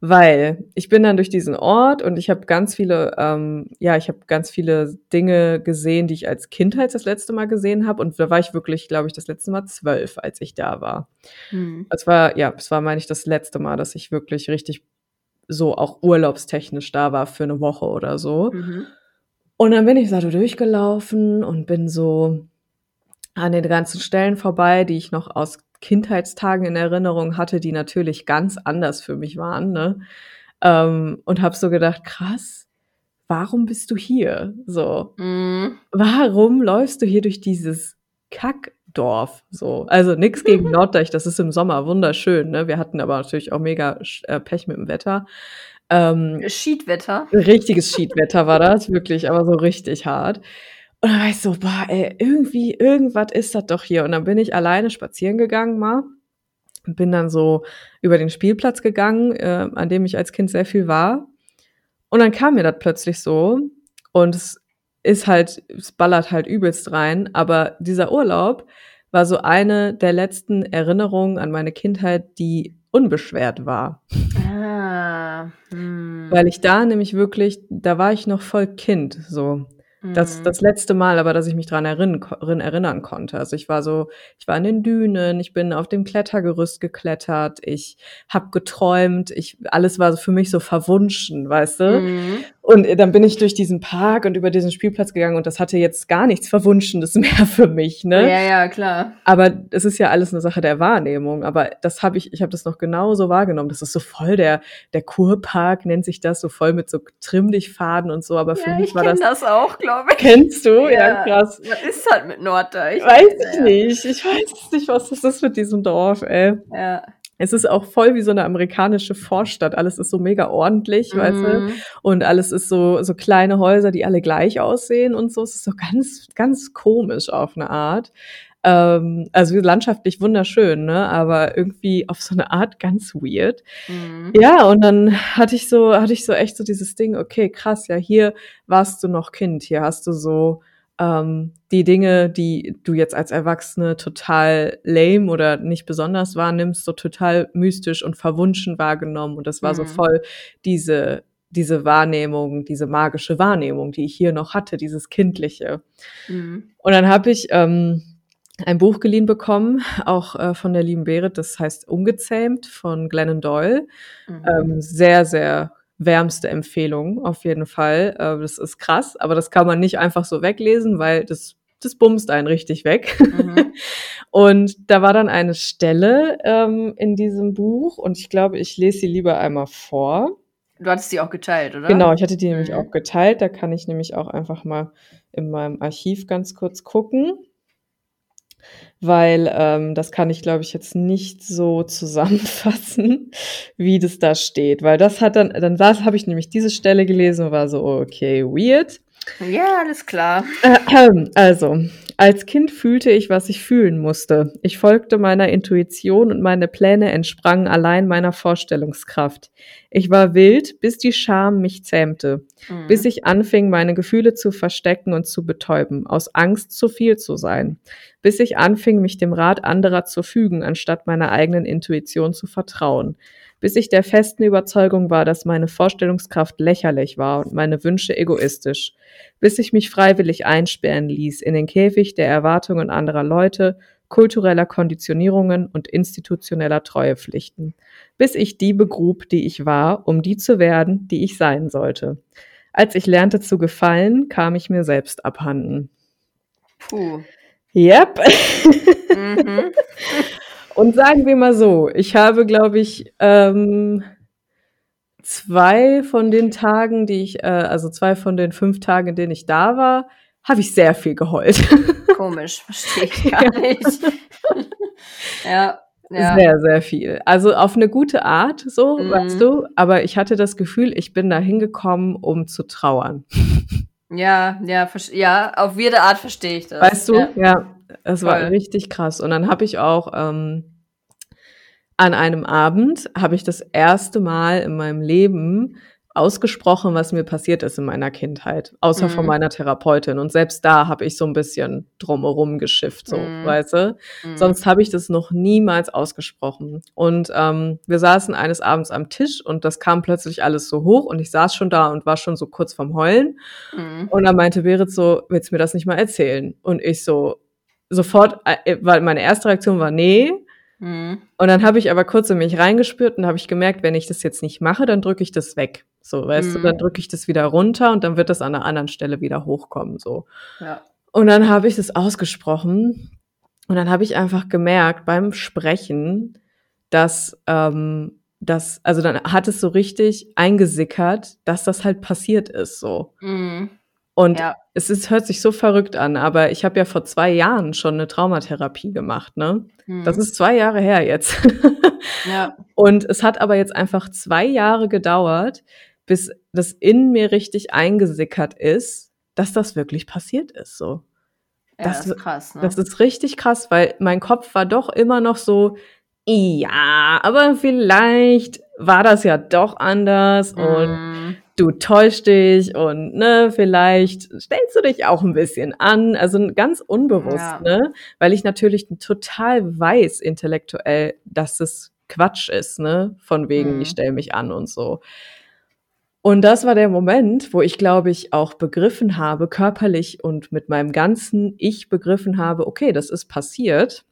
Weil ich bin dann durch diesen Ort und ich habe ganz viele, ähm, ja, ich habe ganz viele Dinge gesehen, die ich als Kindheit das letzte Mal gesehen habe. Und da war ich wirklich, glaube ich, das letzte Mal zwölf, als ich da war. Mhm. Es war, ja, es war, meine ich, das letzte Mal, dass ich wirklich richtig so auch urlaubstechnisch da war für eine Woche oder so. Mhm. Und dann bin ich da so durchgelaufen und bin so an den ganzen Stellen vorbei, die ich noch aus Kindheitstagen in Erinnerung hatte, die natürlich ganz anders für mich waren, ne? Ähm, und habe so gedacht, krass, warum bist du hier? So, Mhm. warum läufst du hier durch dieses Kackdorf? So, also nix (laughs) gegen Norddeich, das ist im Sommer wunderschön, ne? Wir hatten aber natürlich auch mega äh, Pech mit dem Wetter. Ähm, Schiedwetter. richtiges Schiedwetter war das, wirklich, aber so richtig hart. Und dann war ich so, boah, ey, irgendwie, irgendwas ist das doch hier. Und dann bin ich alleine spazieren gegangen mal. Und bin dann so über den Spielplatz gegangen, äh, an dem ich als Kind sehr viel war. Und dann kam mir das plötzlich so. Und es ist halt, es ballert halt übelst rein. Aber dieser Urlaub war so eine der letzten Erinnerungen an meine Kindheit, die unbeschwert war. Ah. Mhm. Weil ich da nämlich wirklich, da war ich noch voll Kind, so. Das, Mhm. das letzte Mal, aber dass ich mich dran rin- erinnern konnte. Also ich war so, ich war in den Dünen, ich bin auf dem Klettergerüst geklettert, ich habe geträumt, ich, alles war so für mich so verwunschen, weißt du? Mhm. Und äh, dann bin ich durch diesen Park und über diesen Spielplatz gegangen und das hatte jetzt gar nichts Verwunschenes (laughs) mehr für mich, ne? Ja, ja, klar. Aber es ist ja alles eine Sache der Wahrnehmung. Aber das habe ich, ich habe das noch genauso wahrgenommen. Das ist so voll der, der Kurpark nennt sich das, so voll mit so Trimmdichtfaden und so. Aber für Ja, mich ich war kenne das, das auch, glaube ich. kennst du? Ja, krass. Was ist halt mit Norddeich? Weiß ich Ja, nicht. Ich weiß nicht, was das ist mit diesem Dorf, ey. Ja. Es ist auch voll wie so eine amerikanische Vorstadt. Alles ist so mega ordentlich, weißt du? Mhm. Und alles ist so, so kleine Häuser, die alle gleich aussehen und so. Es ist so ganz, ganz komisch auf eine Art. Ähm, also landschaftlich wunderschön, ne? Aber irgendwie auf so eine Art ganz weird. Mhm. Ja, und dann hatte ich so, hatte ich so echt so dieses Ding, okay, krass, ja, hier warst du noch Kind, hier hast du so ähm, die Dinge, die du jetzt als Erwachsene total lame oder nicht besonders wahrnimmst, so total mystisch und verwunschen wahrgenommen. Und das war so Mhm. voll diese diese Wahrnehmung, diese magische Wahrnehmung, die ich hier noch hatte, dieses Kindliche. Mhm. Und dann habe ich ähm, ein Buch geliehen bekommen, auch äh, von der lieben Berit, das heißt Ungezähmt von Glennon Doyle. Mhm. Ähm, sehr, sehr wärmste Empfehlung, auf jeden Fall. Äh, das ist krass, aber das kann man nicht einfach so weglesen, weil das, das bumst einen richtig weg. Mhm. (laughs) und da war dann eine Stelle ähm, in diesem Buch und ich glaube, ich lese sie lieber einmal vor. Du hattest die auch geteilt, oder? Genau, ich hatte die mhm. nämlich auch geteilt. Da kann ich nämlich auch einfach mal in meinem Archiv ganz kurz gucken weil ähm, das kann ich, glaube ich, jetzt nicht so zusammenfassen, (laughs) wie das da steht. Weil das hat dann, dann habe ich nämlich diese Stelle gelesen und war so, okay, weird. Ja, alles klar. (clears throat) Also, als Kind fühlte ich, was ich fühlen musste. Ich folgte meiner Intuition und meine Pläne entsprangen allein meiner Vorstellungskraft. Ich war wild, bis die Scham mich zähmte, mhm. bis ich anfing, meine Gefühle zu verstecken und zu betäuben, aus Angst, zu viel zu sein, bis ich anfing, mich dem Rat anderer zu fügen, anstatt meiner eigenen Intuition zu vertrauen, bis ich der festen Überzeugung war, dass meine Vorstellungskraft lächerlich war und meine Wünsche egoistisch, bis ich mich freiwillig einsperren ließ in den Käfig der Erwartungen anderer Leute, kultureller Konditionierungen und institutioneller Treuepflichten, bis ich die begrub, die ich war, um die zu werden, die ich sein sollte. Als ich lernte zu gefallen, kam ich mir selbst abhanden. Puh. Yep. Mhm. (laughs) Und sagen wir mal so, ich habe, glaube ich, ähm, zwei von den Tagen, die ich, äh, also zwei von den fünf Tagen, in denen ich da war, habe ich sehr viel geheult. (laughs) Komisch, verstehe ich gar nicht. (laughs) ja. Ja. Sehr, sehr viel. Also auf eine gute Art, so, mhm. weißt du. Aber ich hatte das Gefühl, ich bin da hingekommen, um zu trauern. Ja, ja, ja, auf jede Art verstehe ich das. Weißt du, ja. ja. Es war richtig krass. Und dann habe ich auch ähm, an einem Abend habe ich das erste Mal in meinem Leben ausgesprochen, was mir passiert ist in meiner Kindheit, außer mhm. von meiner Therapeutin. Und selbst da habe ich so ein bisschen drumherum geschifft, so, mhm. weißt du? Mhm. Sonst habe ich das noch niemals ausgesprochen. Und ähm, wir saßen eines Abends am Tisch und das kam plötzlich alles so hoch und ich saß schon da und war schon so kurz vorm Heulen. Mhm. Und dann meinte Berit so, willst du mir das nicht mal erzählen? Und ich so, sofort, äh, weil meine erste Reaktion war, nee. Mhm. Und dann habe ich aber kurz in mich reingespürt und habe ich gemerkt, wenn ich das jetzt nicht mache, dann drücke ich das weg. So, weißt mhm. du, dann drücke ich das wieder runter und dann wird das an einer anderen Stelle wieder hochkommen. So. Ja. Und dann habe ich das ausgesprochen und dann habe ich einfach gemerkt beim Sprechen, dass ähm, das, also dann hat es so richtig eingesickert, dass das halt passiert ist. So. Mhm. Und ja. es ist, hört sich so verrückt an, aber ich habe ja vor zwei Jahren schon eine Traumatherapie gemacht, ne? Mhm. Das ist zwei Jahre her jetzt. ja. (laughs) Und es hat aber jetzt einfach zwei Jahre gedauert, bis das in mir richtig eingesickert ist, dass das wirklich passiert ist, so. Ja, das, das ist krass, ne? Das ist richtig krass, weil mein Kopf war doch immer noch so, ja, aber vielleicht war das ja doch anders mm. und mhm du täuschst dich und ne, vielleicht stellst du dich auch ein bisschen an, also ganz unbewusst, ja. ne, weil ich natürlich total weiß intellektuell, dass es Quatsch ist, ne, von wegen mhm. ich stelle mich an und so. Und das war der Moment, wo ich glaube ich auch begriffen habe, körperlich und mit meinem ganzen Ich begriffen habe, okay, das ist passiert.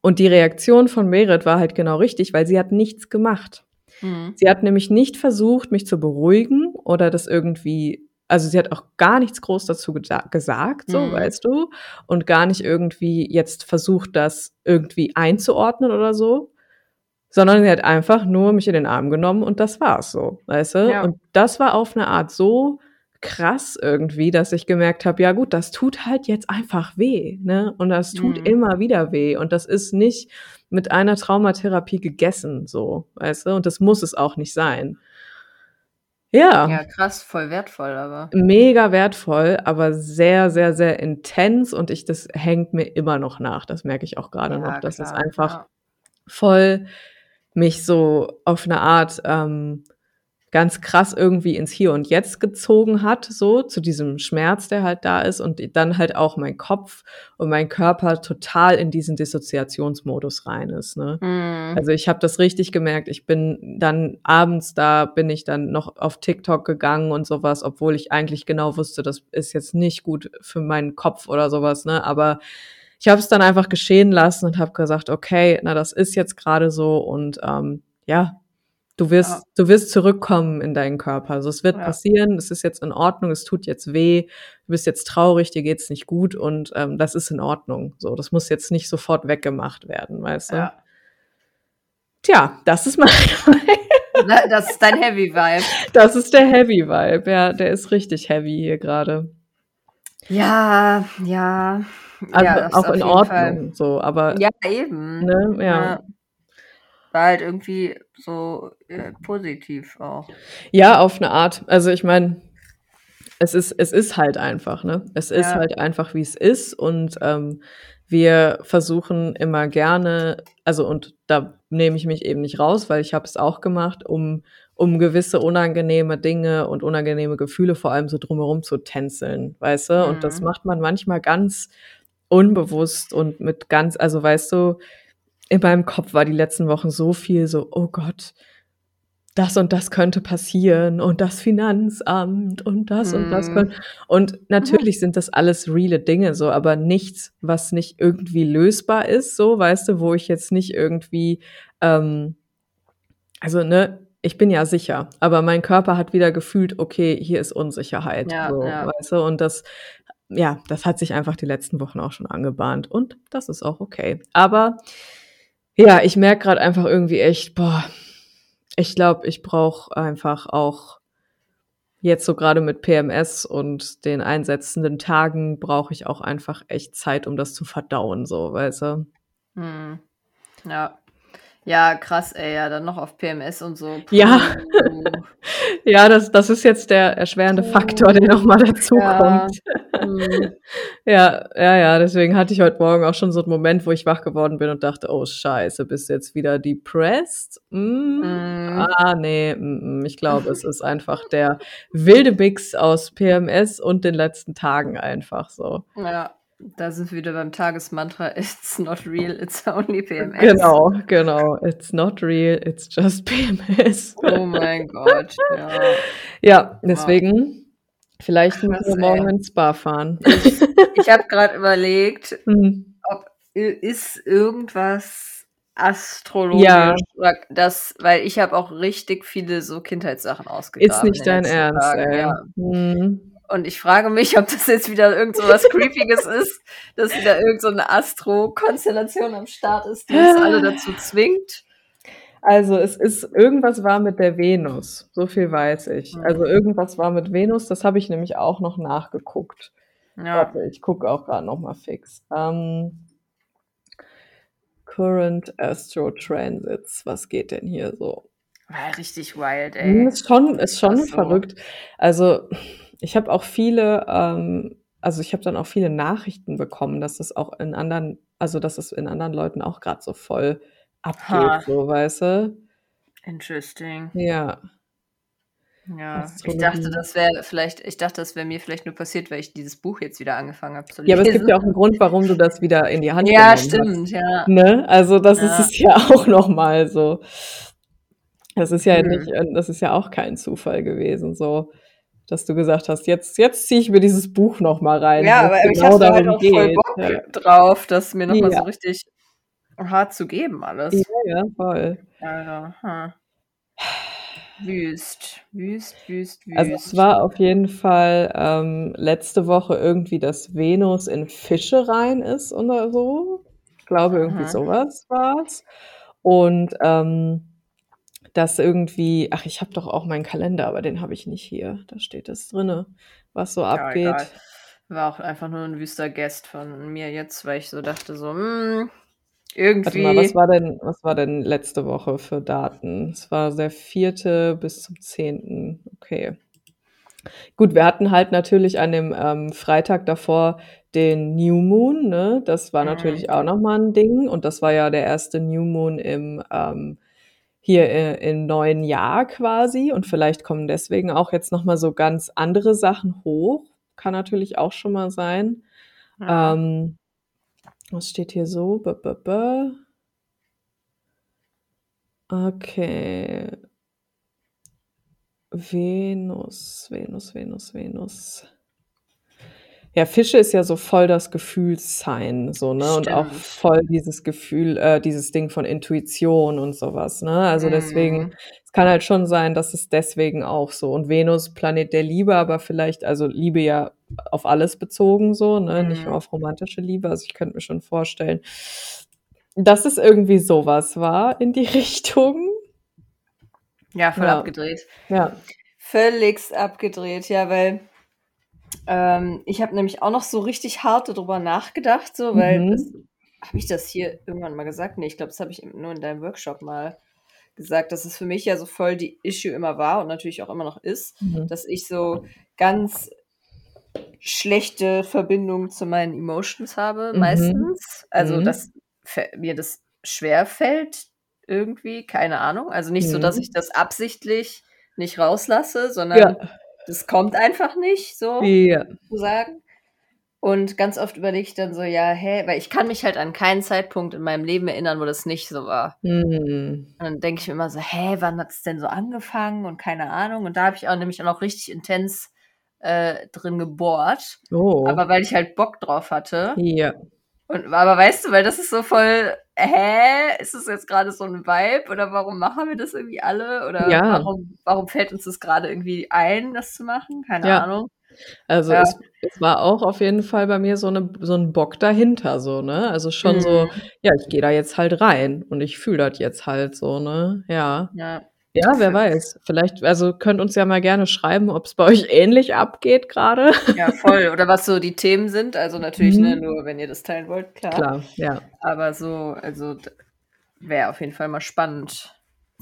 Und die Reaktion von Merit war halt genau richtig, weil sie hat nichts gemacht. Mhm. Sie hat nämlich nicht versucht, mich zu beruhigen oder das irgendwie, also sie hat auch gar nichts groß dazu gesagt, so mhm. weißt du, und gar nicht irgendwie jetzt versucht, das irgendwie einzuordnen oder so, sondern sie hat einfach nur mich in den Arm genommen und das war's so, weißt du? Ja. Und das war auf eine Art so krass irgendwie, dass ich gemerkt habe, ja gut, das tut halt jetzt einfach weh, ne? Und das tut mhm. immer wieder weh und das ist nicht mit einer Traumatherapie gegessen, so, weißt du? Und das muss es auch nicht sein. Ja. Ja, krass, voll wertvoll, aber. Mega wertvoll, aber sehr, sehr, sehr intens und ich, das hängt mir immer noch nach. Das merke ich auch gerade ja, noch, dass klar, es einfach ja. voll mich so auf eine Art ähm, ganz krass irgendwie ins Hier und Jetzt gezogen hat, so zu diesem Schmerz, der halt da ist und dann halt auch mein Kopf und mein Körper total in diesen Dissoziationsmodus rein ist. Ne? Mhm. Also ich habe das richtig gemerkt. Ich bin dann abends da, bin ich dann noch auf TikTok gegangen und sowas, obwohl ich eigentlich genau wusste, das ist jetzt nicht gut für meinen Kopf oder sowas. Ne? Aber ich habe es dann einfach geschehen lassen und habe gesagt, okay, na das ist jetzt gerade so und ähm, ja, Du wirst, Ja. du wirst zurückkommen in deinen Körper. Also es wird Ja. passieren, es ist jetzt in Ordnung, es tut jetzt weh, du bist jetzt traurig, dir geht's nicht gut und ähm, das ist in Ordnung. So, das muss jetzt nicht sofort weggemacht werden, weißt du? Ja. Tja, das ist mein, (laughs) Das ist dein Heavy Vibe. das ist der Heavy Vibe. Ja, der ist richtig heavy hier gerade. Ja, ja. Also ja, auch in Ordnung, Fall- so, aber Ja, eben. ne, ja. War halt irgendwie so äh, positiv auch. Ja, auf eine Art. Also ich meine, es ist, es ist halt einfach, ne? Es ist Ja. halt einfach, wie es ist. Und ähm, wir versuchen immer gerne, also und da nehme ich mich eben nicht raus, weil ich habe es auch gemacht, um, um gewisse unangenehme Dinge und unangenehme Gefühle vor allem so drumherum zu tänzeln, weißt du? Und das Mhm. macht man manchmal ganz unbewusst und mit ganz, also weißt du, in meinem Kopf war die letzten Wochen so viel so, oh Gott, das und das könnte passieren und das Finanzamt und das und das Mhm. könnte. Und natürlich sind das alles reale Dinge so, aber nichts, was nicht irgendwie lösbar ist, so, weißt du, wo ich jetzt nicht irgendwie, ähm, also ne, ich bin ja sicher, aber mein Körper hat wieder gefühlt, okay, hier ist Unsicherheit, Ja, so, ja. weißt du, und das, ja, das hat sich einfach die letzten Wochen auch schon angebahnt und das ist auch okay. Aber ja, ich merke gerade einfach irgendwie echt, boah, ich glaube, ich brauche einfach auch jetzt so gerade mit PMS und den einsetzenden Tagen brauche ich auch einfach echt Zeit, um das zu verdauen, so, weißt du? Hm. Ja. Ja, krass, ey, ja, dann noch auf PMS und so. Ja. Puh. (laughs) Ja, das, das ist jetzt der erschwerende Faktor, der nochmal dazu Ja. kommt. Hm. (laughs) Ja, ja, ja, deswegen hatte ich heute Morgen auch schon so einen Moment, wo ich wach geworden bin und dachte, oh Scheiße, bist du jetzt wieder depressed? Mm. Hm. Ah, nee, mm, ich glaube, es ist einfach der wilde Mix aus PMS und den letzten Tagen einfach so. Ja, da sind wir wieder beim Tagesmantra. (laughs) It's not real, it's only PMS. Genau, genau. It's not real, it's just PMS. Oh mein Gott, ja. Ja, deswegen, vielleicht müssen wir morgen ins Spa fahren. Ich (laughs) habe gerade überlegt, Hm. ob ist irgendwas astrologisch Ja. das, weil ich habe auch richtig viele so Kindheitssachen ausgegraben. Ist nicht dein Ernst, Tagen, ey. Ja. Hm. Und ich frage mich, ob das jetzt wieder irgend so was (laughs) Creepiges ist, dass wieder irgend so eine Astro-Konstellation am Start ist, die uns alle dazu zwingt. Also es ist, irgendwas war mit der Venus, so viel weiß ich. Mhm. Also irgendwas war mit Venus, das habe ich nämlich auch noch nachgeguckt. Ja. Warte, ich gucke auch gerade noch mal fix. Ähm, Current Astro Transits, was geht denn hier so? War richtig wild, Hm, ey. Ist schon, ist schon so. verrückt. Also ich habe auch viele, ähm, also ich habe dann auch viele Nachrichten bekommen, dass das auch in anderen, also dass es in anderen Leuten auch gerade so voll abgeht, Ha. so weißt du? Interesting. Ja. Ja, ich dachte, das wäre vielleicht, ich dachte, das wäre mir vielleicht nur passiert, weil ich dieses Buch jetzt wieder angefangen habe zu lesen. Ja, aber es gibt ja auch einen Grund, warum du das wieder in die Hand Ja, genommen stimmt, ja. hast. Ne? Also das Ja. ist es ja (laughs) auch noch mal so. Das ist ja Mhm. nicht, äh, das ist ja auch kein Zufall gewesen, so, dass du gesagt hast, jetzt, jetzt ziehe ich mir dieses Buch noch mal rein, Ja, aber es ich genau hatte halt auch voll geht. Bock Ja. drauf, das mir nochmal Ja. so richtig hart zu geben, alles. ja, ja, voll. Also, hm. Wüst, wüst, wüst, wüst. Also es war auf jeden Fall ähm, letzte Woche irgendwie, dass Venus in Fische rein ist oder so. Ich glaube, irgendwie Mhm. sowas war's. Und ähm, dass irgendwie, ach, ich habe doch auch meinen Kalender, aber den habe ich nicht hier. Da steht es drinne, was so Ja, abgeht. egal. War auch einfach nur ein wüster Guest von mir jetzt, weil ich so dachte, so, hm, Warte mal, was irgendwie. war denn, was war denn letzte Woche für Daten? Es war der vierte bis zum zehnten. Okay. Gut, wir hatten halt natürlich an dem ähm, Freitag davor den New Moon, ne? Das war Mhm. natürlich auch nochmal ein Ding. Und das war ja der erste New Moon im, ähm, hier äh, im neuen Jahr quasi und vielleicht kommen deswegen auch jetzt noch mal so ganz andere Sachen hoch. Kann natürlich auch schon mal sein. Ja. Ähm, was steht hier so? B -b -b okay. Venus, Venus, Venus, Venus. Ja, Fische ist ja so voll das Gefühlssign, so, ne? Und auch Stimmt. voll dieses Gefühl, äh, dieses Ding von Intuition und sowas, ne? Also deswegen, Mhm. es kann halt schon sein, dass es deswegen auch so. Und Venus, Planet der Liebe, aber vielleicht, also Liebe ja auf alles bezogen, so, ne? Nicht nur Mhm. auf romantische Liebe. Also ich könnte mir schon vorstellen, dass es irgendwie sowas war in die (laughs) Richtung. Ja, voll Ja. abgedreht. Ja. Völligst abgedreht, ja, weil ähm, ich habe nämlich auch noch so richtig hart darüber nachgedacht, so, weil Mhm. habe ich das hier irgendwann mal gesagt? Ne, ich glaube, das habe ich nur in deinem Workshop mal gesagt, dass es für mich ja so voll die Issue immer war und natürlich auch immer noch ist, Mhm. dass ich so ganz schlechte Verbindung zu meinen Emotions habe Mhm. meistens. Also, Mhm. dass mir das schwerfällt irgendwie, keine Ahnung. Also, nicht so, dass Mhm. ich das absichtlich nicht rauslasse, Ja. Das kommt einfach nicht so Ja. sozusagen. Und ganz oft überlege ich dann so: „Ja, hä“ weil ich kann mich halt an keinen Zeitpunkt in meinem Leben erinnern, wo das nicht so war. Mhm. Und dann denke ich mir immer so: „Hä, wann hat's denn so angefangen?“ und keine Ahnung. Und da habe ich auch nämlich auch noch richtig intens, äh, drin gebohrt, Oh. aber weil ich halt Bock drauf hatte. Ja. Und aber weißt du, weil das ist so voll: „Hä, ist das jetzt grade so 'n Vibe oder warum machen wir das irgendwie alle oder Ja. warum warum fällt uns das grade irgendwie ein, das zu machen?“ Keine Ja. Ahnung. Also, Ja. es es war auch auf jeden Fall bei mir so 'ne so 'n Bock dahinter so, ne? Also, schon so: Mhm. „Ja, ich gehe da jetzt halt rein und ich fühle das jetzt halt so“, ne? Ja. Ja. Ja, wer weiß. Vielleicht also, könnt uns ja mal gerne schreiben, ob's bei euch ähnlich abgeht grade. (laughs) Ja, voll. Oder was so die Themen sind. Also, natürlich, ne, Mhm. nur wenn ihr das teilen wollt, klar. Klar, ja. Aber so also, wäre auf jeden Fall mal spannend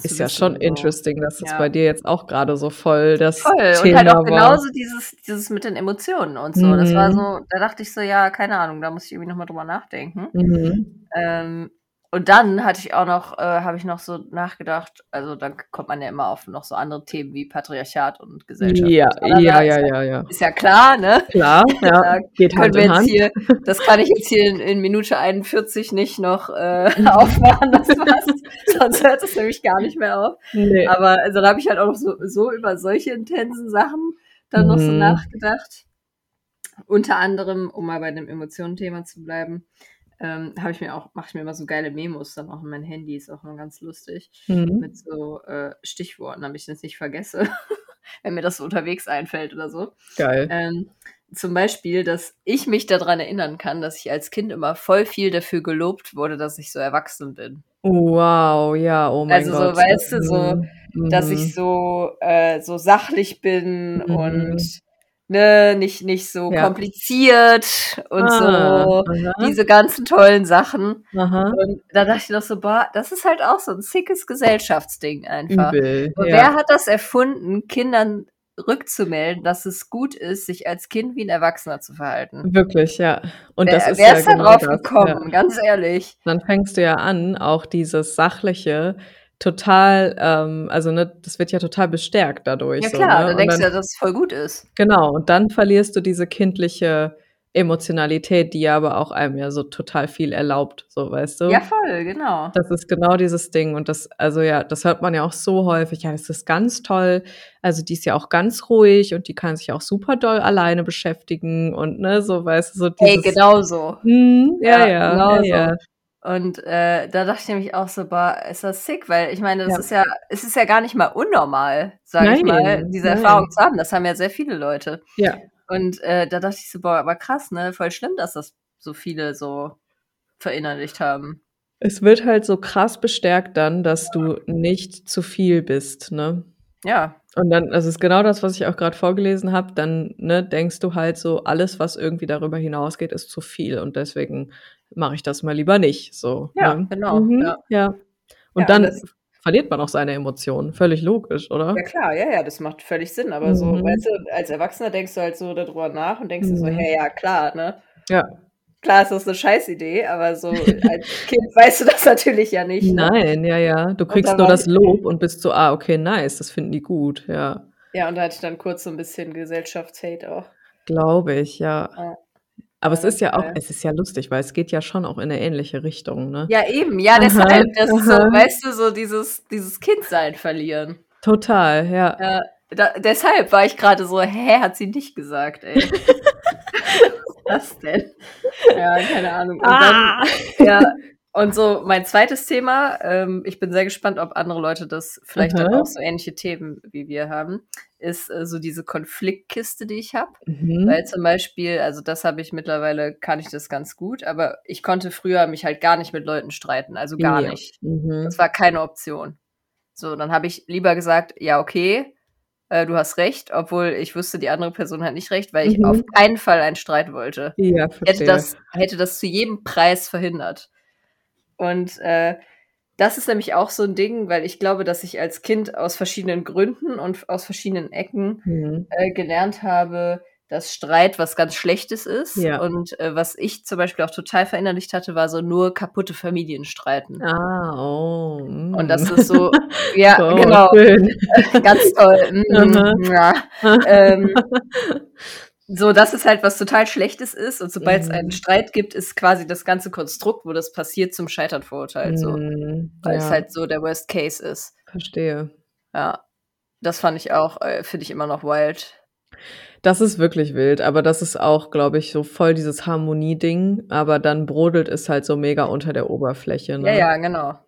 Ist ja schon so. interesting, dass das Ja. bei dir jetzt auch grade so voll das Voll. Und halt Thema auch war. genauso dieses dieses mit den Emotionen und so. Das war Mhm. so da dachte ich so: „Ja, keine Ahnung, da muss ich irgendwie noch mal drüber nachdenken.“ Mhm. Ähm, und dann hatte ich auch noch äh, habe ich noch so nachgedacht also, dann kommt man ja immer auf noch so andere Themen wie Patriarchat und Gesellschaft Ja, und ja, Ist ja, ja ja, ist ja klar, ne? Klar, (laughs) ja, geht Hand wir jetzt hier das kann ich jetzt hier in in Minute 41 nicht noch, äh, (laughs) aufmachen, das Fass, sonst hört es nämlich gar nicht mehr auf. Ne. Aber also, da habe ich halt auch noch so so über solche intensen Sachen dann noch so Mhm. nachgedacht. Unter anderem, um mal bei dem Emotionen-Thema zu bleiben, ähm, habe ich mir auch mache ich mir immer so geile Memos dann auch in mein Handy, ist auch immer ganz lustig, Mhm. mit so, äh, Stichworten, damit ich das nicht vergesse, (laughs) wenn mir das so unterwegs einfällt oder so. Geil. Ähm, zum Beispiel, dass ich mich da dran erinnern kann, dass ich als Kind immer voll viel dafür gelobt wurde, dass ich so erwachsen bin. Wow, ja, oh mein Also, so, Gott. weißt du, so, Mhm. dass ich Mhm. so äh, so sachlich bin und, Mhm. Ne, nicht nicht so Ja. kompliziert und Ah, so aha. diese ganzen tollen Sachen. Aha. Und da dachte ich noch so: „Boah, das ist halt auch so 'n sickes Gesellschaftsding einfach.“ Übel, Und ja. wer hat das erfunden, Kindern rückzumelden, dass es gut ist, sich als Kind wie 'n Erwachsener zu verhalten? Wirklich, ja. Und das Wer ist wer ja ist da genau drauf das, ja. gekommen, ganz ehrlich? Dann fängst du ja an, auch dieses Sachliche total ähm, also, ne, das wird ja total bestärkt dadurch Ja so, klar, ne? dann denkst du ja, dass es voll gut ist. Genau, und dann verlierst du diese kindliche Emotionalität, die ja aber auch einem ja so total viel erlaubt, so, weißt Ja, du? voll, genau. Das ist genau dieses Ding und das also, ja, das hört man ja auch so häufig: „Ja, das ist ganz toll. Also, die ist ja auch ganz ruhig und die kann sich auch super doll alleine beschäftigen“ und, ne, so, weißt du, so Ey, dieses genau so. Mhm, ja, Ja, ja, genau ja, so. ja. Und, äh, da dachte ich nämlich auch so: „Boah, ist das sick“, weil ich meine, das Ja. ist ja es ist ja gar nicht mal unnormal, sage ich mal, Nein, diese Erfahrung nein. zu haben. Das haben ja sehr viele Leute. Ja. Und, äh, da dachte ich so: „Boah, aber krass, ne? Voll schlimm, dass das so viele so verinnerlicht haben.“ Es wird halt so krass bestärkt dann, dass du nicht zu viel bist, ne? Ja. Und dann also, ist genau das, was ich auch grad vorgelesen habe, dann, ne, denkst du halt so, alles, was irgendwie darüber hinausgeht, ist zu viel und deswegen mache ich das mal lieber nicht, so, Ja, ne? genau, Mhm, ja. ja. Und Ja, dann verliert man auch seine Emotionen, völlig logisch, Ja oder? klar, ja, ja, das macht völlig Sinn, aber so, Mhm. weißt du, als Erwachsener denkst du halt so da drüber nach und denkst dir so: Mhm. „Hey, ja klar, ne?“ Ja. klar ist das eine Scheißidee, aber so als (laughs) Kind weißt du das natürlich ja nicht. Ne? Nein, ja, ja. Du kriegst nur das Lob und bist so, ah, okay, nice, das finden die gut, ja. Ja, und da hatte ich dann kurz so ein bisschen Gesellschaftshate auch. Glaube ich, ja. ja. Aber es ist ja auch, es ist ja lustig, weil es geht ja schon auch in eine ähnliche Richtung, ne? Ja, eben, ja, deshalb, das ist so, weißt du, so dieses, dieses Kindsein verlieren. Total, ja. ja da, deshalb war ich gerade so, hä, hat sie nicht gesagt, ey. (laughs) Was ist das denn? Ja, keine Ahnung. Und ah. dann, ja, und so mein zweites Thema, ähm, ich bin sehr gespannt, ob andere Leute das vielleicht Aha. dann auch so ähnliche Themen wie wir haben, ist äh, so diese Konfliktkiste, die ich habe. Mhm. Weil zum Beispiel, also das habe ich mittlerweile, kann ich das ganz gut, aber ich konnte früher mich halt gar nicht mit Leuten streiten, also gar ja. nicht. Mhm. Das war keine Option. So, dann habe ich lieber gesagt, ja, okay, äh, du hast recht, obwohl ich wusste, die andere Person hat nicht recht, weil ich mhm. auf keinen Fall einen Streit wollte. Ja, hätte das, hätte das zu jedem Preis verhindert. Und äh, das ist nämlich auch so ein Ding, weil ich glaube, dass ich als Kind aus verschiedenen Gründen und aus verschiedenen Ecken mhm. äh, gelernt habe, dass Streit was ganz Schlechtes ist. Ja. Und äh, was ich zum Beispiel auch total verinnerlicht hatte, war so nur kaputte Familien streiten. Ah, oh. Mm. Und das ist so, ja, (laughs) oh, genau. Schön. (laughs) ganz toll. (laughs) Mm, ja. ähm, so, dass es halt was total Schlechtes ist und sobald es einen mhm. Streit gibt, ist quasi das ganze Konstrukt, wo das passiert, zum Scheitern verurteilt. So. Mhm, Weil ja. es halt so der Worst Case ist. Verstehe. Ja. Das fand ich auch, äh, finde ich immer noch wild. Das ist wirklich wild, aber das ist auch, glaube ich, so voll dieses Harmonie-Ding, aber dann brodelt es halt so mega unter der Oberfläche. Ne? Ja, ja, genau.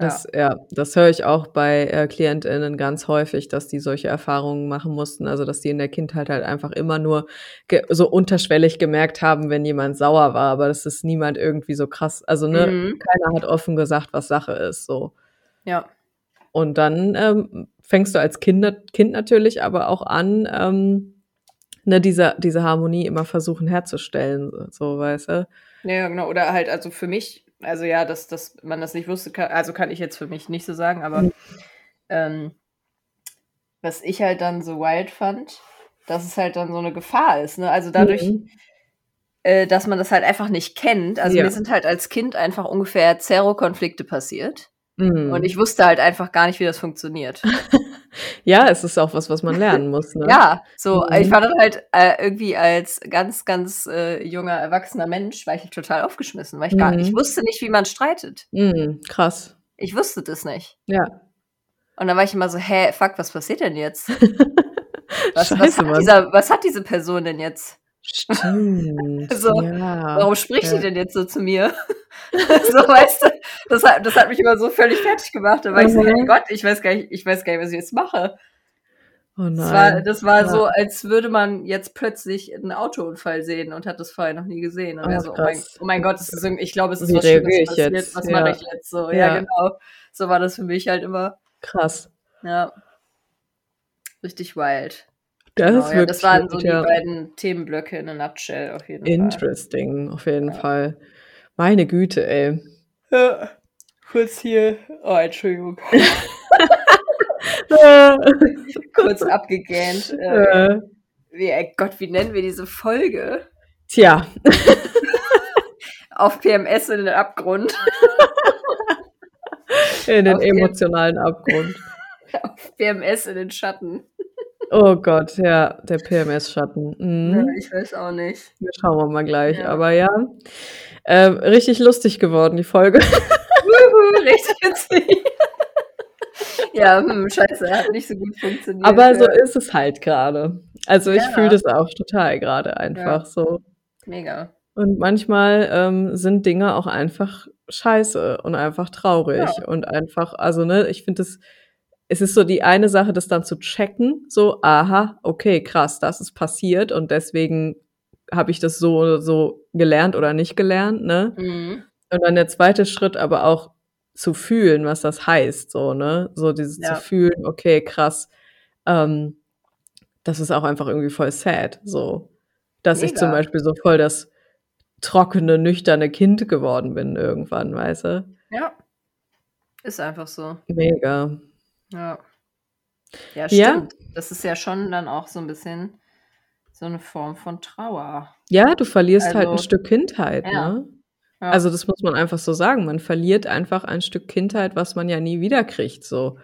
Das, ja. ja, das höre ich auch bei äh, KlientInnen ganz häufig, dass die solche Erfahrungen machen mussten. Also, dass die in der Kindheit halt einfach immer nur so unterschwellig gemerkt haben, wenn jemand sauer war, aber das ist niemand irgendwie so krass. Also, ne, mhm. keiner hat offen gesagt, was Sache ist, so. Ja. Und dann ähm, fängst du als kind, kind natürlich aber auch an, ähm, ne, diese, diese Harmonie immer versuchen herzustellen, so, weißt du? Ja, genau. Oder halt, also für mich also ja, dass, dass man das nicht wusste, kann, also kann ich jetzt für mich nicht so sagen, aber mhm. ähm, was ich halt dann so wild fand, dass es halt dann so eine Gefahr ist. Ne? Also dadurch, mhm. äh, dass man das halt einfach nicht kennt. Also ja. mir sind halt als Kind einfach ungefähr Zero-Konflikte passiert. Mhm. Und ich wusste halt einfach gar nicht, wie das funktioniert. (laughs) ja, es ist auch was, was man lernen muss. Ne? ja, so, mhm. ich war dann halt äh, irgendwie als ganz, ganz äh, junger, erwachsener Mensch, war ich halt total aufgeschmissen, weil ich mhm. gar nicht, ich wusste nicht, wie man streitet. Mhm, krass. Ich wusste das nicht. Ja. Und dann war ich immer so, hä, fuck, was passiert denn jetzt? (laughs) was, Scheiße, was, hat dieser, was hat diese Person denn jetzt? Stimmt. so, ja, warum spricht ja. sie denn jetzt so zu mir? (laughs) so, weißt du, das hat, das hat mich immer so völlig fertig gemacht. Da war mhm. ich so, hey Gott, ich weiß gar nicht, ich weiß gar nicht, was ich jetzt mache. Oh nein. Das war, das war ja. so, als würde man jetzt plötzlich einen Autounfall sehen und hat das vorher noch nie gesehen. Und oh, so, oh, mein, oh mein Gott, ist, ich glaube, es ist Wie was Schlimmes passiert. Jetzt? Was ja. mache ich jetzt? So, ja. ja, genau. So war das für mich halt immer. Krass. Ja. Richtig wild. Das, genau, ist ja, das waren so die beiden Themenblöcke in a nutshell auf jeden Interesting, Fall. Interesting, auf jeden Fall. Meine Güte, ey. Ja, kurz hier. Oh, Entschuldigung. (laughs) (laughs) kurz abgegähnt. Äh, wie, ey Gott, wie nennen wir diese Folge? Tja. Auf PMS in den Abgrund. In den Auf emotionalen Abgrund. (laughs) Auf PMS in den Schatten. Oh Gott, ja, der PMS-Schatten. Mhm. Ja, ich weiß auch nicht. Wir schauen wir mal gleich. Ja. Aber ja, äh, richtig lustig geworden, die Folge. (laughs) richtig witzig. ja, hm, scheiße, hat nicht so gut funktioniert. Aber so ist es halt gerade. Also ich ja. fühle das auch total gerade einfach so. Mega. Und manchmal ähm, sind Dinge auch einfach scheiße und einfach traurig und einfach, also ne, ich finde es es ist so die eine Sache, das dann zu checken, so, aha, okay, krass, das ist passiert und deswegen habe ich das so oder so gelernt oder nicht gelernt, ne? Mhm. Und dann der zweite Schritt aber auch zu fühlen, was das heißt, so, ne? So dieses ja. zu fühlen, okay, krass, ähm, das ist auch einfach irgendwie voll sad, so. Dass Mega. ich zum Beispiel so voll das trockene, nüchterne Kind geworden bin irgendwann, weißt du? Ja. Ist einfach so. Mega. Ja. Ja, stimmt. Ja? Das ist ja schon dann auch so ein bisschen so eine Form von Trauer. Ja, du verlierst halt ein Also, Stück Kindheit, ja, ne? ja. Also, das muss man einfach so sagen. Man verliert einfach ein Stück Kindheit, was man ja nie wiederkriegt, so.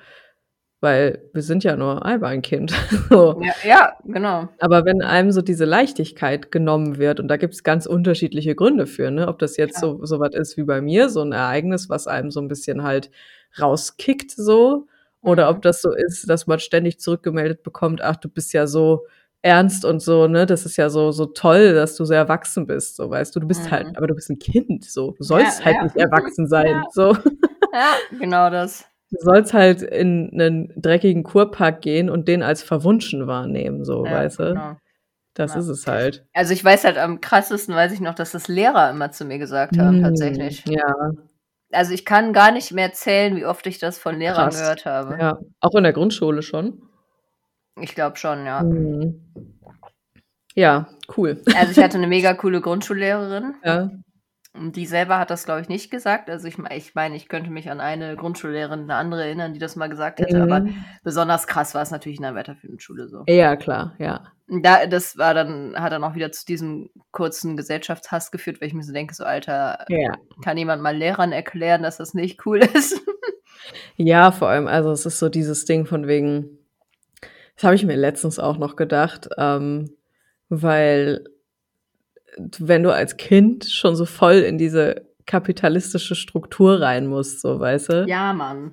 Weil wir sind ja nur einmal ein Kind. (laughs) So. Ja, ja, genau. Aber wenn einem so diese Leichtigkeit genommen wird, und da gibt's ganz unterschiedliche Gründe für, ne? Ob das jetzt Klar. so so was ist wie bei mir, so ein Ereignis, was einem so ein bisschen halt rauskickt so, oder ob das so ist, dass man ständig zurückgemeldet bekommt: „Ach, du bist ja so ernst und so, ne? Das ist ja so so toll, dass du so erwachsen bist“, so, weißt du? Du bist halt Mhm. aber du bist ein Kind, so. Du Ja, sollst halt ja. nicht erwachsen (laughs) sein, Ja. so. Ja, genau das. Du sollst halt in 'nen dreckigen Kurpark gehen und den als verwunschen wahrnehmen, so, Ja, weißt du? genau. Das Ja. ist es halt. Also, ich weiß halt am krassesten weiß ich noch, dass das Lehrer immer zu mir gesagt haben Mhm, tatsächlich. ja. Also, ich kann gar nicht mehr zählen, wie oft ich das von Lehrern Krass. gehört habe. Ja, auch in der Grundschule schon? Ich glaube schon, ja. Mhm. Ja, cool. Also, ich hatte 'ne (laughs) mega coole Grundschullehrerin. Ja. Und die selber hat das, glaube ich, nicht gesagt. Also, ich ich meine, ich könnte mich an eine Grundschullehrerin 'ne andere erinnern, die das mal gesagt hätte, aber Mhm. besonders krass war es natürlich in der weiterführenden Schule so. Ja, klar, ja. Da das war dann hat dann auch wieder zu diesem kurzen Gesellschaftshass geführt, weil ich mir so denke, so: „Alter, Ja. kann jemand mal Lehrern erklären, dass das nicht cool (laughs) ist?“ Ja, vor allem, also, es ist so dieses Ding von wegen das habe ich mir letztens auch noch gedacht, ähm, weil wenn du als Kind schon so voll in diese kapitalistische Struktur rein musst, so, weißt du? Ja, Mann.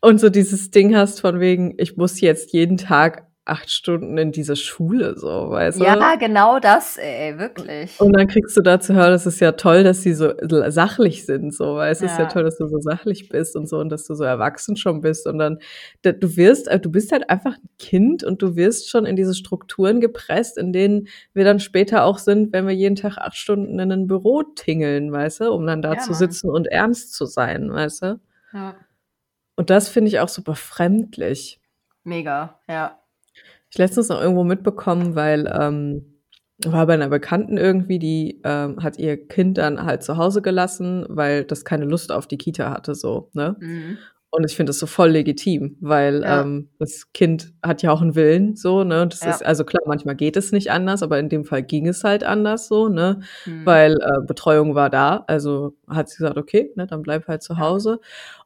Und so dieses Ding hast von wegen, ich muss jetzt jeden Tag 8 Stunden in diese Schule, so, weißt du? Ja, genau das, ey, wirklich. Und dann kriegst du da zu hören, es ist ja toll, dass sie so sachlich sind, so, weißt du? Es ist ja Ja. toll, dass du so sachlich bist und so und dass du so erwachsen schon bist und dann du wirst äh, du bist halt einfach 'n Kind und du wirst schon in diese Strukturen gepresst, in denen wir dann später auch sind, wenn wir jeden Tag 8 Stunden in 'nen Büro tingeln, weißt du, um dann da Ja, zu Mann. sitzen und ernst zu sein, weißt du? Ja. Und das finde ich auch super befremdlich. Mega, ja. Ich letztens noch irgendwo mitbekommen, weil, ähm war bei 'ner Bekannten irgendwie, die, ähm, hat ihr Kind dann halt zu Hause gelassen, weil das keine Lust auf die Kita hatte so, ne? Mhm. Und ich finde das so voll legitim, weil, Ja. ähm, das Kind hat ja auch 'n Willen so, ne? Und das Ja. ist also klar, manchmal geht es nicht anders, aber in dem Fall ging es halt anders so, ne? Mhm. Weil, äh, Betreuung war da, also hat sie gesagt: „Okay, ne, dann bleib halt zu Ja. Hause.“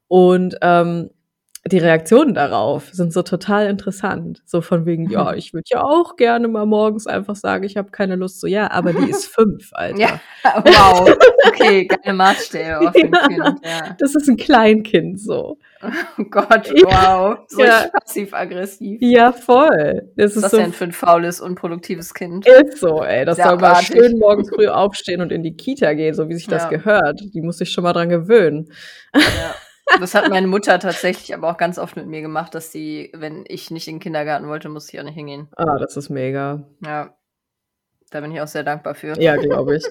Und, ähm, die Reaktionen darauf sind so total interessant. So von wegen: „Ja, ich würde ja auch gerne mal morgens einfach sagen, ich habe keine Lust.“ So, ja, aber die ist (laughs) 5, Alter. Ja, (laughs) wow. Okay, geile Maßstäbe für 'n (laughs) Ja, Kind, ja. das ist 'n Kleinkind so. Oh Gott, wow. So ja. passiv-aggressiv. Ja, voll. Das Was ist das so denn für 'n faules, unproduktives Kind? Ist so, ey. Das soll mal schön morgens früh aufstehen und in die Kita gehen, so wie sich das gehört. Die muss sich schon mal dran gewöhnen. Ja. Das hat meine Mutter tatsächlich aber auch ganz oft mit mir gemacht, dass sie wenn ich nicht in 'n Kindergarten wollte, musste ich auch nicht hingehen. Ah, das ist mega. Ja. Da bin ich auch sehr dankbar für. Ja, glaube ich.